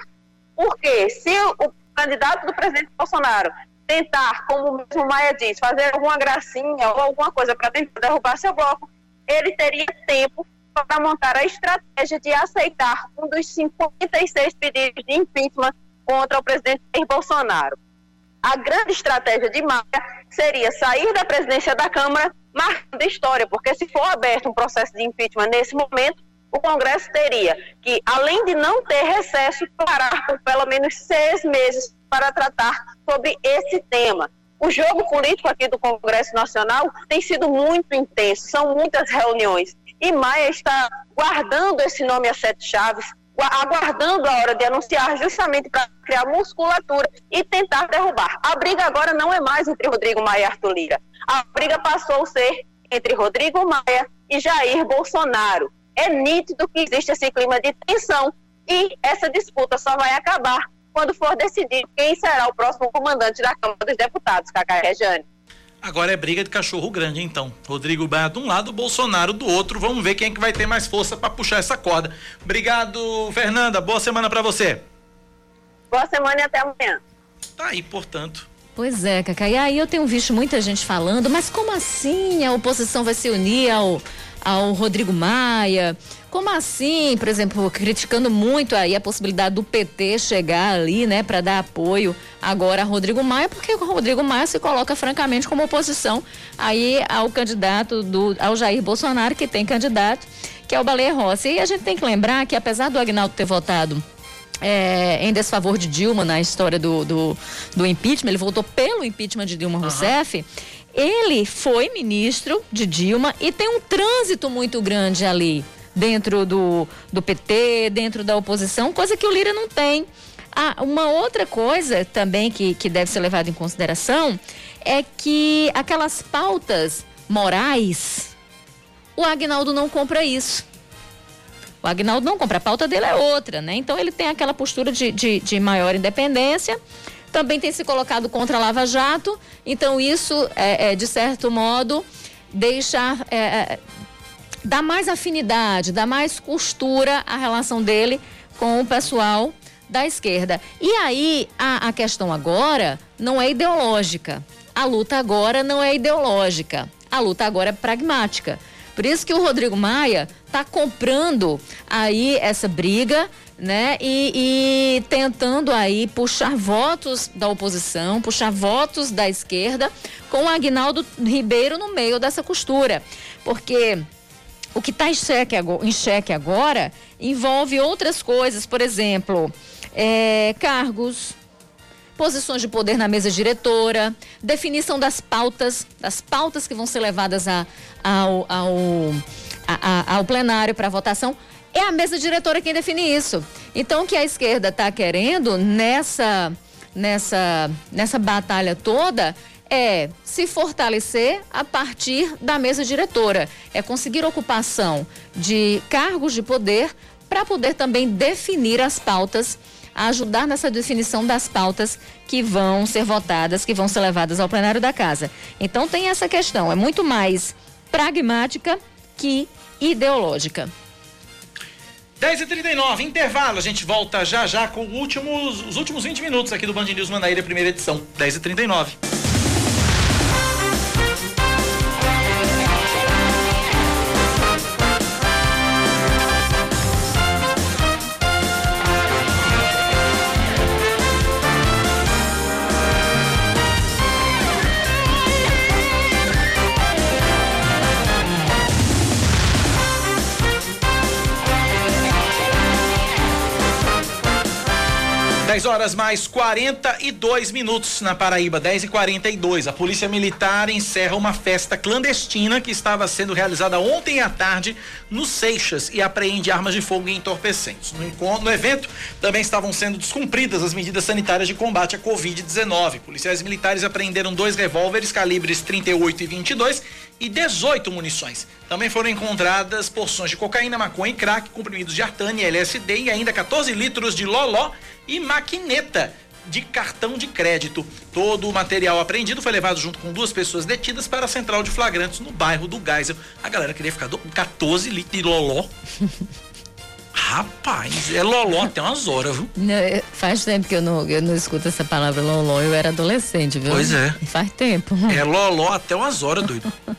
Porque se o, candidato do presidente Bolsonaro tentar, como mesmo Maia diz, fazer alguma gracinha ou alguma coisa para tentar derrubar seu bloco, ele teria tempo para montar a estratégia de aceitar um dos 56 pedidos de impeachment contra o presidente Bolsonaro. A grande estratégia de Maia seria sair da presidência da Câmara marcando história, porque se for aberto um processo de impeachment nesse momento, o Congresso teria que, além de não ter recesso, parar por pelo menos seis meses para tratar sobre esse tema. O jogo político aqui do Congresso Nacional tem sido muito intenso, são muitas reuniões. E Maia está guardando esse nome a sete chaves, aguardando a hora de anunciar, justamente para criar musculatura e tentar derrubar. A briga agora não é mais entre Rodrigo Maia e Arthur Lira. A briga passou a ser entre Rodrigo Maia e Jair Bolsonaro. É nítido que existe esse clima de tensão e essa disputa só vai acabar quando for decidido quem será o próximo comandante da Câmara dos Deputados, Cacá Rejane. Agora é briga de cachorro grande, então. Rodrigo Baia de um lado, Bolsonaro do outro. Vamos ver quem é que vai ter mais força para puxar essa corda. Obrigado, Fernanda. Boa semana para você. Boa semana e até amanhã. Tá aí, portanto. Pois é, Cacá. E aí eu tenho visto muita gente falando, mas como assim a oposição vai se unir ao, ao Rodrigo Maia? Como assim, por exemplo, criticando muito aí a possibilidade do PT chegar ali, né, para dar apoio agora a Rodrigo Maia, porque o Rodrigo Maia se coloca francamente como oposição aí ao candidato do ao Jair Bolsonaro, que tem candidato, que é o Baleia Rossi. E a gente tem que lembrar que apesar do Agnaldo ter votado é, em desfavor de Dilma na história do, do, do, impeachment, ele votou pelo impeachment de Dilma Rousseff. Ele foi ministro de Dilma e tem um trânsito muito grande ali dentro do, do PT, dentro da oposição, coisa que o Lira não tem. Ah, uma outra coisa também que, que deve ser levada em consideração é que aquelas pautas morais, o Agnaldo não compra isso. O Agnaldo não compra, a pauta dele é outra, né? Então ele tem aquela postura de, de, de maior independência também tem se colocado contra a Lava Jato. Então, isso, é, é de certo modo, deixa. É, é, dá mais afinidade, dá mais costura a relação dele com o pessoal da esquerda. E aí, a, a questão agora não é ideológica. A luta agora não é ideológica. A luta agora é pragmática. Por isso que o Rodrigo Maia está comprando aí essa briga né? E, e, tentando aí puxar votos da oposição, puxar votos da esquerda, com o Agnaldo Ribeiro no meio dessa costura. Porque o que está em xeque, em xeque agora envolve outras coisas, por exemplo, é, cargos, posições de poder na mesa diretora, definição das pautas, das pautas que vão ser levadas a, ao, ao, a, a, ao plenário para votação é a mesa diretora quem define isso. Então, o que a esquerda está querendo nessa, nessa, nessa batalha toda é se fortalecer a partir da mesa diretora. É conseguir ocupação de cargos de poder para poder também definir as pautas, ajudar nessa definição das pautas que vão ser votadas, que vão ser levadas ao plenário da casa. Então tem essa questão, é muito mais pragmática que ideológica. 10h39, intervalo. A gente volta já já com últimos, os últimos 20 minutos aqui do Band News Manaíra, primeira edição. 10h39. 10 horas mais 42 minutos na Paraíba, 10 e 42 A Polícia Militar encerra uma festa clandestina que estava sendo realizada ontem à tarde no Seixas e apreende armas de fogo e entorpecentes. No, encontro, no evento também estavam sendo descumpridas as medidas sanitárias de combate à Covid-19. Policiais militares apreenderam dois revólveres calibres 38 e 22 e 18 munições. Também foram encontradas porções de cocaína, maconha e crack, comprimidos de artane, LSD e ainda 14 litros de loló e maquineta de cartão de crédito. Todo o material apreendido foi levado junto com duas pessoas detidas para a central de flagrantes no bairro do Geisel. A galera queria ficar com 14 litros de loló. Rapaz, é loló até umas horas, viu? Não, é, faz tempo que eu não, eu não escuto essa palavra loló. Eu era adolescente, viu? Pois é. Faz tempo. É loló até umas horas, doido.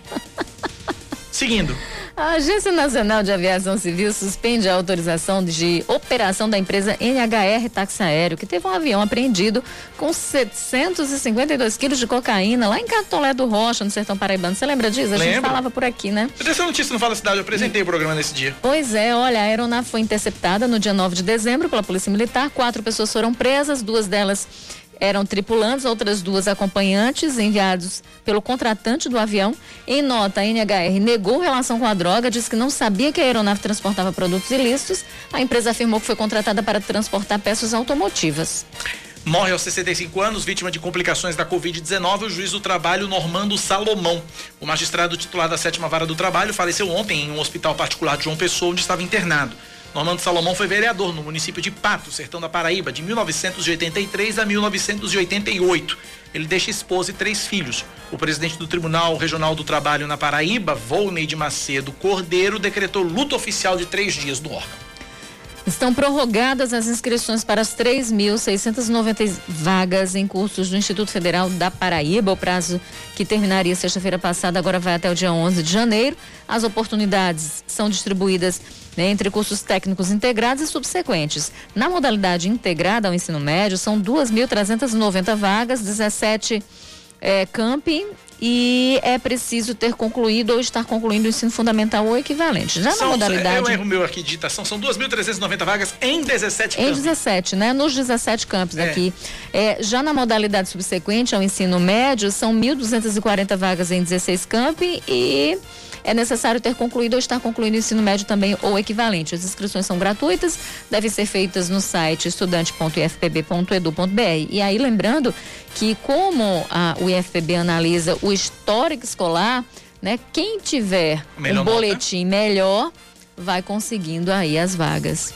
Seguindo. A Agência Nacional de Aviação Civil suspende a autorização de operação da empresa NHR Táxi Aéreo, que teve um avião apreendido com 752 quilos de cocaína lá em Catolé do Rocha, no sertão paraibano. Você lembra disso? A Lembro. gente falava por aqui, né? Essa notícia não fala cidade, eu apresentei o programa nesse dia. Pois é, olha, a aeronave foi interceptada no dia 9 de dezembro pela Polícia Militar. Quatro pessoas foram presas, duas delas eram tripulantes, outras duas acompanhantes enviados pelo contratante do avião. Em nota, a NHR negou relação com a droga, disse que não sabia que a aeronave transportava produtos ilícitos. A empresa afirmou que foi contratada para transportar peças automotivas. Morre aos 65 anos, vítima de complicações da Covid-19, o juiz do trabalho Normando Salomão. O magistrado titular da sétima vara do trabalho faleceu ontem em um hospital particular de João Pessoa, onde estava internado. Normando Salomão foi vereador no município de Pato, sertão da Paraíba, de 1983 a 1988. Ele deixa esposa e três filhos. O presidente do Tribunal Regional do Trabalho na Paraíba, Volney de Macedo Cordeiro, decretou luto oficial de três dias do órgão. Estão prorrogadas as inscrições para as 3.690 vagas em cursos do Instituto Federal da Paraíba. O prazo que terminaria sexta-feira passada agora vai até o dia 11 de janeiro. As oportunidades são distribuídas né, entre cursos técnicos integrados e subsequentes. Na modalidade integrada ao ensino médio, são 2.390 vagas, 17 é, campi e é preciso ter concluído ou estar concluindo o ensino fundamental ou equivalente. Já São, na modalidade. Um erro meu aqui de digitação, são 2.390 vagas em 17 Em campos. 17, né? Nos 17 campos É. aqui. É, já na modalidade subsequente ao ensino médio, são 1.240 vagas em 16 campi e é necessário ter concluído ou estar concluindo o ensino médio também ou equivalente. As inscrições são gratuitas, devem ser feitas no site estudante.ifpb.edu.br. E aí, lembrando que como a, o IFPB analisa o histórico escolar, né? Quem tiver Melhor um nota. boletim melhor vai conseguindo aí as vagas.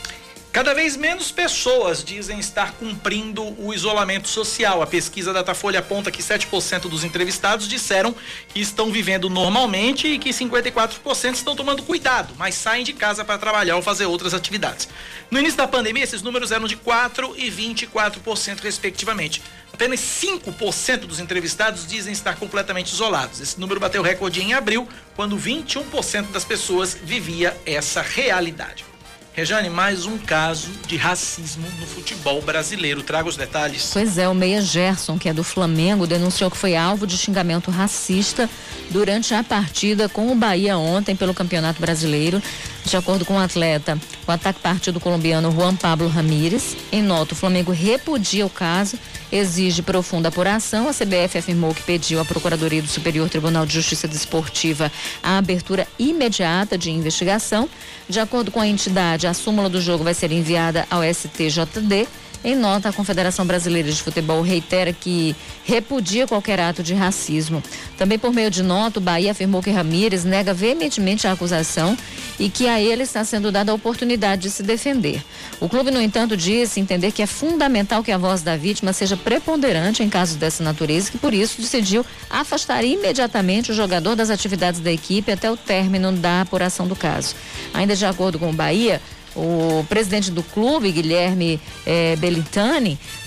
Cada vez menos pessoas dizem estar cumprindo o isolamento social. A pesquisa da Datafolha aponta que 7% dos entrevistados disseram que estão vivendo normalmente e que 54% estão tomando cuidado, mas saem de casa para trabalhar ou fazer outras atividades. No início da pandemia, esses números eram de 4% e 24%, respectivamente. Apenas 5% dos entrevistados dizem estar completamente isolados. Esse número bateu recorde em abril, quando 21% das pessoas vivia essa realidade. Rejane, mais um caso de racismo no futebol brasileiro. Traga os detalhes. Pois é, o Meia Gerson, que é do Flamengo, denunciou que foi alvo de xingamento racista durante a partida com o Bahia ontem pelo Campeonato Brasileiro. De acordo com o atleta, o ataque partiu do colombiano Juan Pablo Ramírez. Em nota, o Flamengo repudia o caso, exige profunda apuração. A CBF afirmou que pediu à Procuradoria do Superior Tribunal de Justiça Desportiva a abertura imediata de investigação. De acordo com a entidade, a súmula do jogo vai ser enviada ao STJD. Em nota, a Confederação Brasileira de Futebol reitera que repudia qualquer ato de racismo. Também por meio de nota, o Bahia afirmou que Ramírez nega veementemente a acusação e que a ele está sendo dada a oportunidade de se defender. O clube, no entanto, disse entender que é fundamental que a voz da vítima seja preponderante em casos dessa natureza e que, por isso, decidiu afastar imediatamente o jogador das atividades da equipe até o término da apuração do caso. Ainda de acordo com o Bahia, o presidente do clube, Guilherme eh,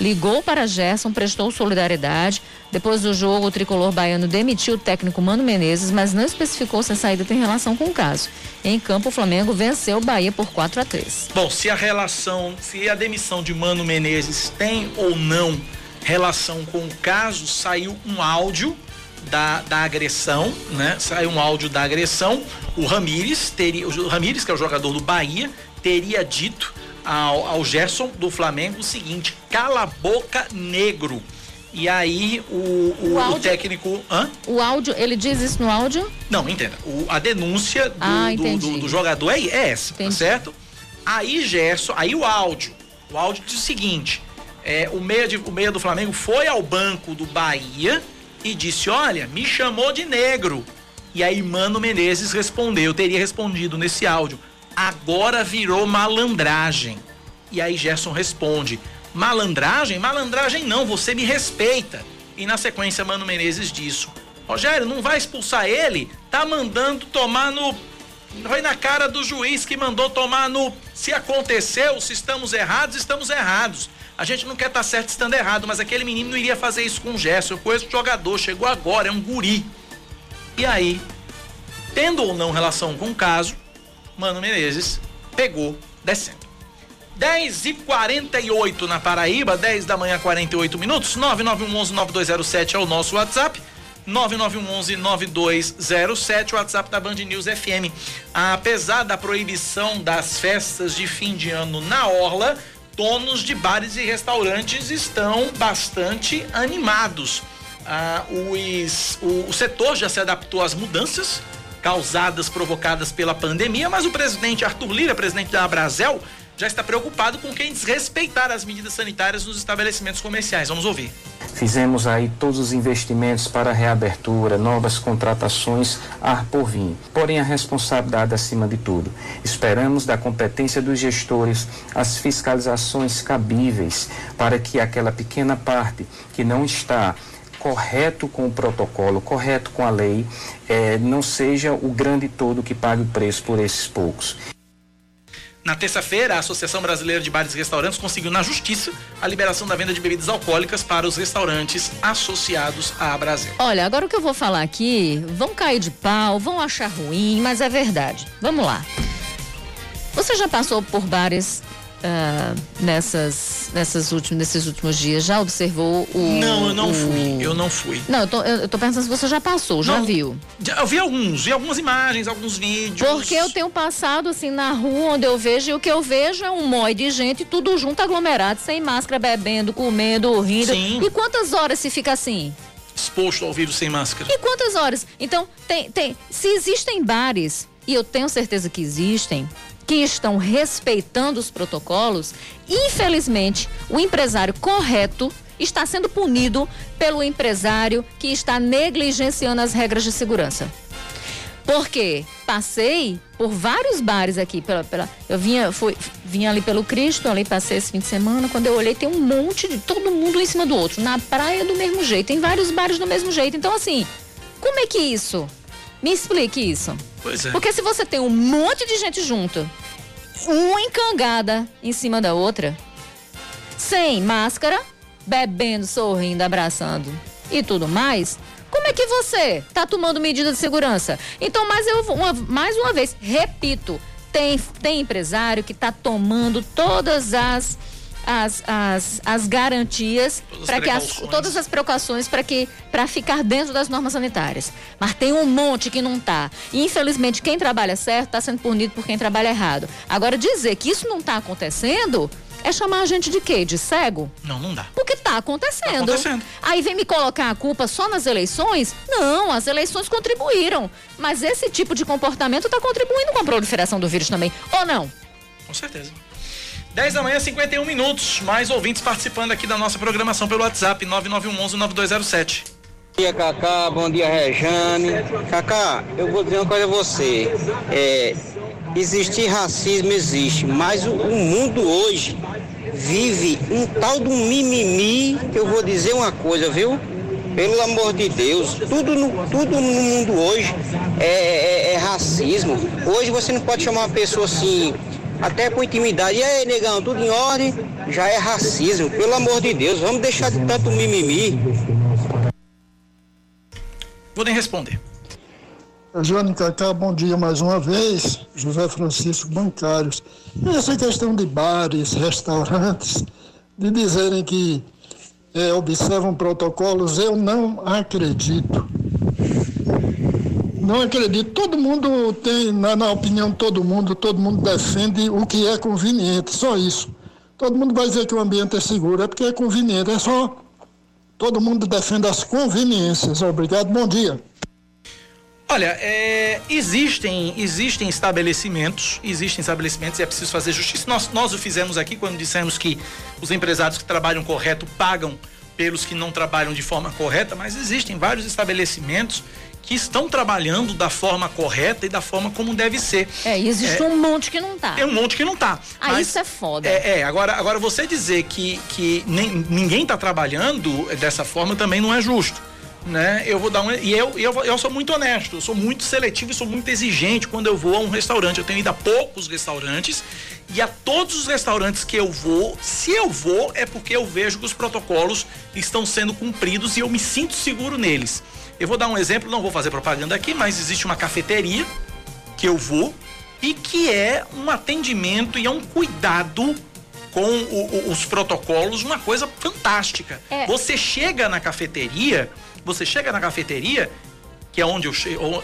ligou para Gerson, prestou solidariedade. Depois do jogo, o tricolor baiano demitiu o técnico Mano Menezes, mas não especificou se a saída tem relação com o caso. Em campo, o Flamengo venceu o Bahia por 4 a 3. Bom, se a relação, se a demissão de Mano Menezes tem ou não relação com o caso, saiu um áudio da, da agressão, né? Saiu um áudio da agressão. O Ramires teria, o Ramires, que é o jogador do Bahia, teria dito ao, ao Gerson do Flamengo o seguinte: cala a boca, negro. E aí o, o, O o técnico. Hã? O áudio, ele diz isso no áudio? Não, entenda. O- a denúncia do, Ah, do- entendi. do- do jogador é, é essa, tá certo? Aí Gerson, aí o áudio. O áudio diz o seguinte: é, o, meia de- o meia do Flamengo foi ao banco do Bahia e disse: Olha, me chamou de negro. E aí Mano Menezes respondeu, teria respondido nesse áudio: Agora virou malandragem. E aí Gerson responde: Malandragem? Malandragem não, você me respeita. E na sequência, Mano Menezes disso. Rogério, não vai expulsar ele? Tá mandando tomar no. Foi na cara do juiz que mandou tomar no. Se aconteceu, se estamos errados, estamos errados. A gente não quer estar certo estando errado, mas aquele menino não iria fazer isso com o Gerson. Eu conheço o jogador, chegou agora, é um guri. E aí, tendo ou não relação com o caso, Mano Menezes pegou descendo. 10 e 48 na Paraíba, 10 da manhã, 48 minutos. 9911-9207 é o nosso WhatsApp. 9911-9207, o WhatsApp da Band News FM. Apesar da proibição das festas de fim de ano na Orla, donos de bares e restaurantes estão bastante animados. Ah, os- o, o setor já se adaptou às mudanças causadas, provocadas pela pandemia, mas o presidente Arthur Lira, presidente da Abrazel, já está preocupado com quem desrespeitar as medidas sanitárias nos estabelecimentos comerciais. Vamos ouvir. Fizemos aí todos os investimentos para reabertura, novas contratações, ar por vir. Porém, a responsabilidade acima de tudo. Esperamos da competência dos gestores as fiscalizações cabíveis para que aquela pequena parte que não está correto com o protocolo, correto com a lei, eh, não seja o grande todo que pague o preço por esses poucos. Na terça-feira, a Associação Brasileira de Bares e Restaurantes conseguiu na Justiça a liberação da venda de bebidas alcoólicas para os restaurantes associados à Brasil. Olha, agora o que eu vou falar aqui, vão cair de pau, vão achar ruim, mas é verdade. Vamos lá. Você já passou por bares ah, nessas, nessas últimos, nesses últimos dias, já observou o. Não, eu não o- fui. Eu não fui. Não, eu tô, eu, eu tô pensando se você já passou, já Não. viu. Já- Eu vi alguns, vi algumas imagens, alguns vídeos. Porque eu tenho passado assim na rua onde eu vejo e o que eu vejo é um mói de gente, tudo junto aglomerado, sem máscara, bebendo, comendo, rindo. Sim. E quantas horas se fica assim? Exposto ao vírus sem máscara. E quantas horas? Então, tem, tem, se existem bares, e eu tenho certeza que existem, que estão respeitando os protocolos, infelizmente, o empresário correto está sendo punido pelo empresário que está negligenciando as regras de segurança. Porque passei por vários bares aqui. Pela, pela- eu vinha, fui, vinha ali pelo Cristo, ali passei esse fim de semana. Quando eu olhei, tem um monte de todo mundo em cima do outro. Na praia do mesmo jeito. Tem vários bares do mesmo jeito. Então, assim, como é que isso? Me explique isso. Pois é. Porque se você tem um monte de gente junto, uma encangada em cima da outra, sem máscara, bebendo, sorrindo, abraçando e tudo mais, como é que você tá tomando medida de segurança? Então, mais, eu, uma, mais uma vez, repito, tem, tem empresário que tá tomando todas as as, as, as garantias para que as, todas as precauções para que para ficar dentro das normas sanitárias. Mas tem um monte que não tá. E infelizmente quem trabalha certo está sendo punido por quem trabalha errado. Agora dizer que isso não está acontecendo é chamar a gente de quê? De cego? Não, não dá. Porque tá acontecendo. Tá acontecendo. Aí vem me colocar a culpa só nas eleições? Não, as eleições contribuíram. Mas esse tipo de comportamento está contribuindo com a proliferação do vírus também. Ou não? Com certeza. 10 da manhã, 51 minutos. Mais ouvintes participando aqui da nossa programação pelo WhatsApp 9911-9207. Bom dia, Cacá. Bom dia, Rejane. Cacá, eu vou dizer uma coisa a você. É, existir racismo existe, mas o, o mundo hoje vive um tal de um mimimi que eu vou dizer uma coisa, viu? Pelo amor de Deus, tudo no, tudo no mundo hoje é, é- é racismo. Hoje você não pode chamar uma pessoa assim, até com intimidade. E aí, negão, tudo em ordem? Já é racismo. Pelo amor de Deus, vamos deixar de tanto mimimi. Vou nem responder. Jane Cacá, bom dia mais uma vez. José Francisco Bancários. Essa questão de bares, restaurantes, de dizerem que eh, observam protocolos, eu não acredito. Não acredito. Todo mundo tem, na, na opinião de todo mundo, todo mundo defende o que é conveniente, só isso. Todo mundo vai dizer que o ambiente é seguro, é porque é conveniente, é só. Todo mundo defende as conveniências. Obrigado, bom dia. Olha, é, existem, existem estabelecimentos, existem estabelecimentos e é preciso fazer justiça. Nós, nós o fizemos aqui quando dissemos que os empresários que trabalham correto pagam pelos que não trabalham de forma correta, mas existem vários estabelecimentos que estão trabalhando da forma correta e da forma como deve ser. É, e existe É, um monte que não tá. Tem um monte que não tá. Ah, Mas- isso é foda. É, é, agora, agora você dizer que, que nem- ninguém está trabalhando dessa forma também não é justo. Né? Eu vou dar um. E eu, eu, eu sou muito honesto, eu sou muito seletivo e sou muito exigente quando eu vou a um restaurante. Eu tenho ido a poucos restaurantes e a todos os restaurantes que eu vou, se eu vou, é porque eu vejo que os protocolos estão sendo cumpridos e eu me sinto seguro neles. Eu vou dar um exemplo, não vou fazer propaganda aqui, mas existe uma cafeteria que eu vou e que é um atendimento e é um cuidado com o- o- os protocolos, uma coisa fantástica. É. Você chega na cafeteria, você chega na cafeteria, que é onde eu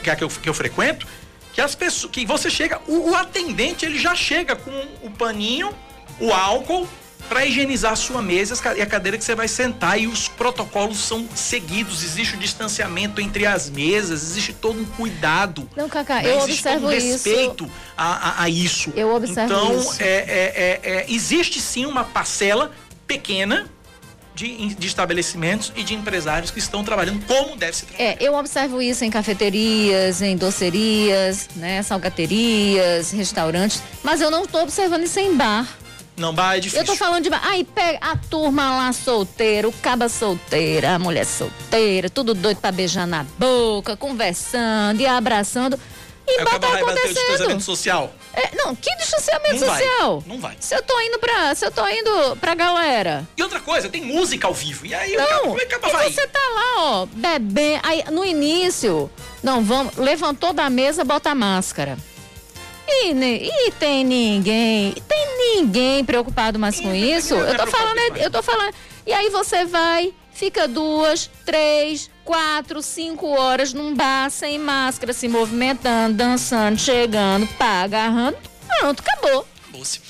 que é a que eu, que eu frequento, que as pessoas, que você chega, o, o atendente ele já chega com o paninho, o álcool para higienizar a sua mesa e a cadeira que você vai sentar e os protocolos são seguidos, existe o distanciamento entre as mesas, existe todo um cuidado. Não, Cacá, né? eu existe todo observo um isso. respeito a, a- a isso. Eu observo então, isso. é, é- é- é, existe sim uma parcela pequena de, de estabelecimentos e de empresários que estão trabalhando como deve ser. É, eu observo isso em cafeterias, em docerias, né, salgaterias, restaurantes, mas eu não tô observando isso em bar. Não, bar é difícil. Eu tô falando de bar. Aí pega a turma lá solteira, o caba solteira, a mulher solteira, tudo doido pra beijar na boca, conversando e abraçando. E o bar tá vai acontecendo. social. É, não, que distanciamento Não vai, social? não vai. Se eu tô indo pra. Se eu tô indo pra galera. E outra coisa, tem música ao vivo. E aí Não, como é que o cara e vai? você tá lá, ó, bebendo. Aí no início, não, vamos, levantou da mesa, bota a máscara. E, e tem ninguém, tem ninguém preocupado mais com isso. Eu tô falando, eu tô falando. E aí você vai, fica duas, três, quatro, cinco horas num bar sem máscara, se movimentando, dançando, chegando, pá, agarrando. Pronto, acabou. Acabou-se.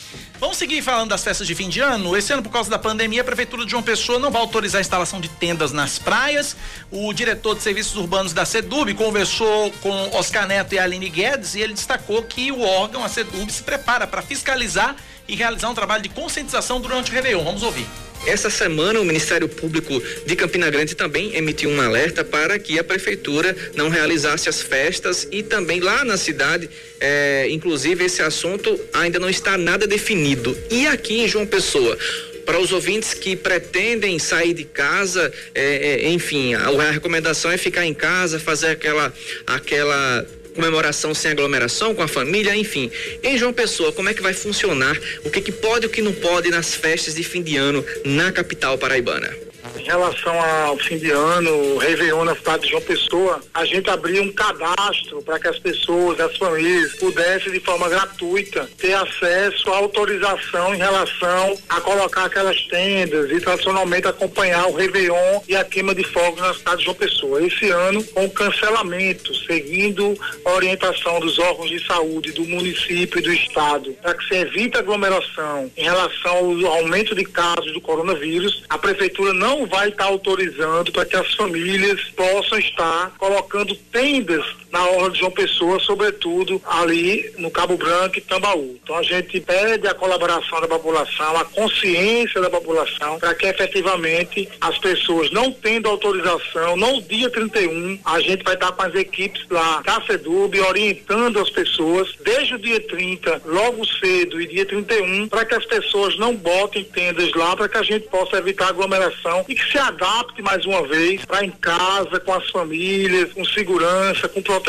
Vamos seguir falando das festas de fim de ano. Esse ano, por causa da pandemia, a Prefeitura de João Pessoa não vai autorizar a instalação de tendas nas praias. O diretor de serviços urbanos da SEDUB conversou com Oscar Neto e Aline Guedes e ele destacou que o órgão, a SEDUB, se prepara para fiscalizar e realizar um trabalho de conscientização durante o Réveillon. Vamos ouvir. Essa semana, o Ministério Público de Campina Grande também emitiu um alerta para que a prefeitura não realizasse as festas e também lá na cidade, é, inclusive esse assunto ainda não está nada definido. E aqui em João Pessoa, para os ouvintes que pretendem sair de casa, é, é, enfim, a, a recomendação é ficar em casa, fazer aquela, aquela comemoração sem aglomeração com a família, enfim. Em João Pessoa, como é que vai funcionar? O que, que pode e o que não pode nas festas de fim de ano na capital paraibana? Em relação ao fim de ano, Réveillon na cidade de João Pessoa, a gente abriu um cadastro para que as pessoas, as famílias, pudessem de forma gratuita ter acesso à autorização em relação a colocar aquelas tendas e tradicionalmente acompanhar o Réveillon e a queima de fogos na cidade de João Pessoa. Esse ano, com cancelamento, seguindo a orientação dos órgãos de saúde do município e do estado, para que se evite aglomeração em relação ao aumento de casos do coronavírus, a prefeitura não vai estar autorizando para que as famílias possam estar colocando tendas na orla de João Pessoa, sobretudo ali no Cabo Branco e Tambaú. Então a gente pede a colaboração da população, a consciência da população, para que efetivamente as pessoas não tendo autorização, no dia 31, a gente vai estar com as equipes lá da CEDUB orientando as pessoas desde o dia 30, logo cedo e dia 31, para que as pessoas não botem tendas lá, para que a gente possa evitar aglomeração e que se adapte mais uma vez para em casa, com as famílias, com segurança, com proteção,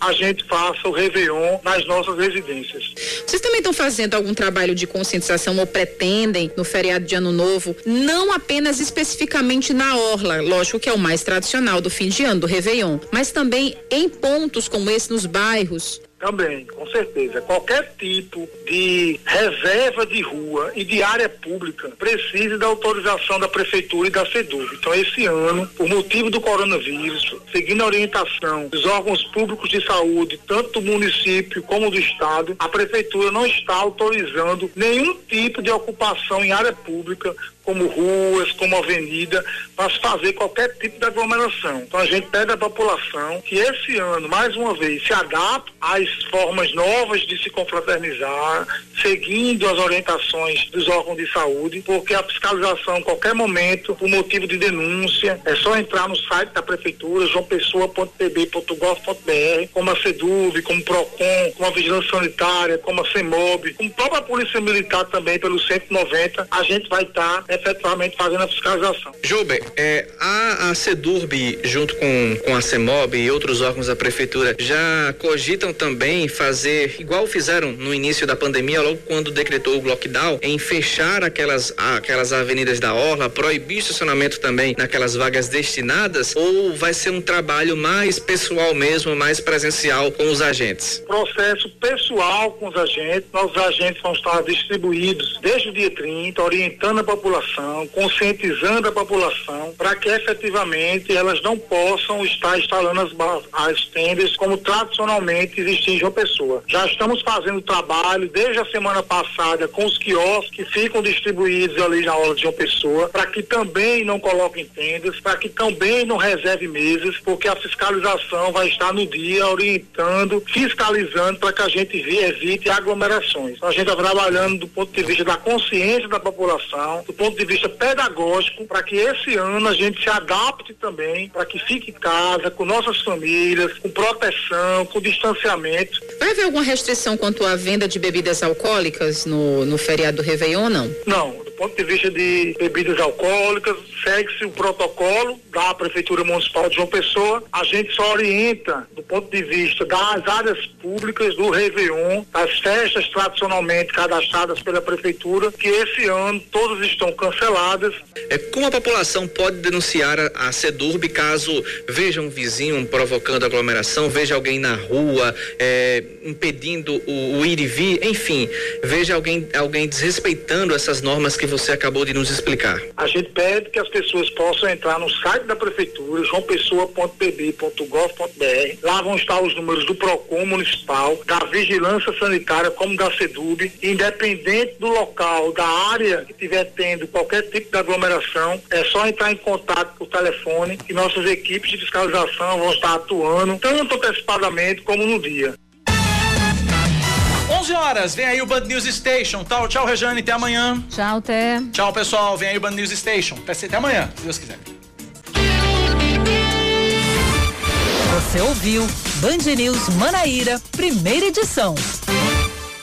a gente faça o Réveillon nas nossas residências. Vocês também estão fazendo algum trabalho de conscientização ou pretendem no feriado de Ano Novo, não apenas especificamente na Orla, lógico que é o mais tradicional do fim de ano, do Réveillon, mas também em pontos como esse nos bairros? Também, com certeza. Qualquer tipo de reserva de rua e de área pública precisa da autorização da Prefeitura e da SEDUB. Então, esse ano, por motivo do coronavírus, seguindo a orientação dos órgãos públicos de saúde, tanto do município como do Estado, a Prefeitura não está autorizando nenhum tipo de ocupação em área pública como ruas, como avenida, para fazer qualquer tipo de aglomeração. Então a gente pede à população que esse ano, mais uma vez, se adapte às formas novas de se confraternizar, seguindo as orientações dos órgãos de saúde, porque a fiscalização, em qualquer momento, por motivo de denúncia, é só entrar no site da prefeitura, joaopessoa.pb.gov.br, como a SEDUV, como o PROCON, como a Vigilância Sanitária, como a CEMOB, como a própria Polícia Militar também, pelo 190, a gente vai estar tá efetivamente fazendo a fiscalização. Jober, é, a, a SEDURB, junto com, com a CEMOB e outros órgãos da prefeitura, já cogitam também fazer, igual fizeram no início da pandemia, logo quando decretou o lockdown, em fechar aquelas, aquelas avenidas da Orla, proibir estacionamento também naquelas vagas destinadas, ou vai ser um trabalho mais pessoal mesmo, mais presencial com os agentes? Processo pessoal com os agentes, nossos agentes vão estar distribuídos desde o dia 30, orientando a população conscientizando a população para que efetivamente elas não possam estar instalando as, as tendas como tradicionalmente existia em João Pessoa. Já estamos fazendo trabalho desde a semana passada com os quiosques que ficam distribuídos ali na hora de João Pessoa para que também não coloquem tendas, para que também não reserve mesas, porque a fiscalização vai estar no dia orientando, fiscalizando para que a gente evite aglomerações. Então, a gente está trabalhando do ponto de vista da consciência da população, do ponto ponto de vista pedagógico, para que esse ano a gente se adapte também, para que fique em casa, com nossas famílias, com proteção, com distanciamento. Vai haver alguma restrição quanto à venda de bebidas alcoólicas no, no feriado do Réveillon ou não? Não, ponto de vista de bebidas alcoólicas, segue-se o protocolo da Prefeitura Municipal de João Pessoa. A gente só orienta, do ponto de vista das áreas públicas, do Réveillon, das festas tradicionalmente cadastradas pela Prefeitura, que esse ano todas estão canceladas. É, como a população pode denunciar a, a SEDURB caso veja um vizinho provocando aglomeração, veja alguém na rua é, impedindo o, o ir e vir, enfim, veja alguém, alguém desrespeitando essas normas que você acabou de nos explicar? A gente pede que as pessoas possam entrar no site da prefeitura, joaopessoa.pb.gov.br. Lá vão estar os números do PROCON municipal, da Vigilância Sanitária, como da SEDUB, independente do local, da área que estiver tendo qualquer tipo de aglomeração, é só entrar em contato por telefone e nossas equipes de fiscalização vão estar atuando tanto antecipadamente como no dia. 11 horas, vem aí o Band News Station. Tchau, tchau, Rejane, até amanhã. Tchau, até. Tchau, pessoal, vem aí o Band News Station. Até, até amanhã, se Deus quiser. Você ouviu Band News Manaíra, primeira edição.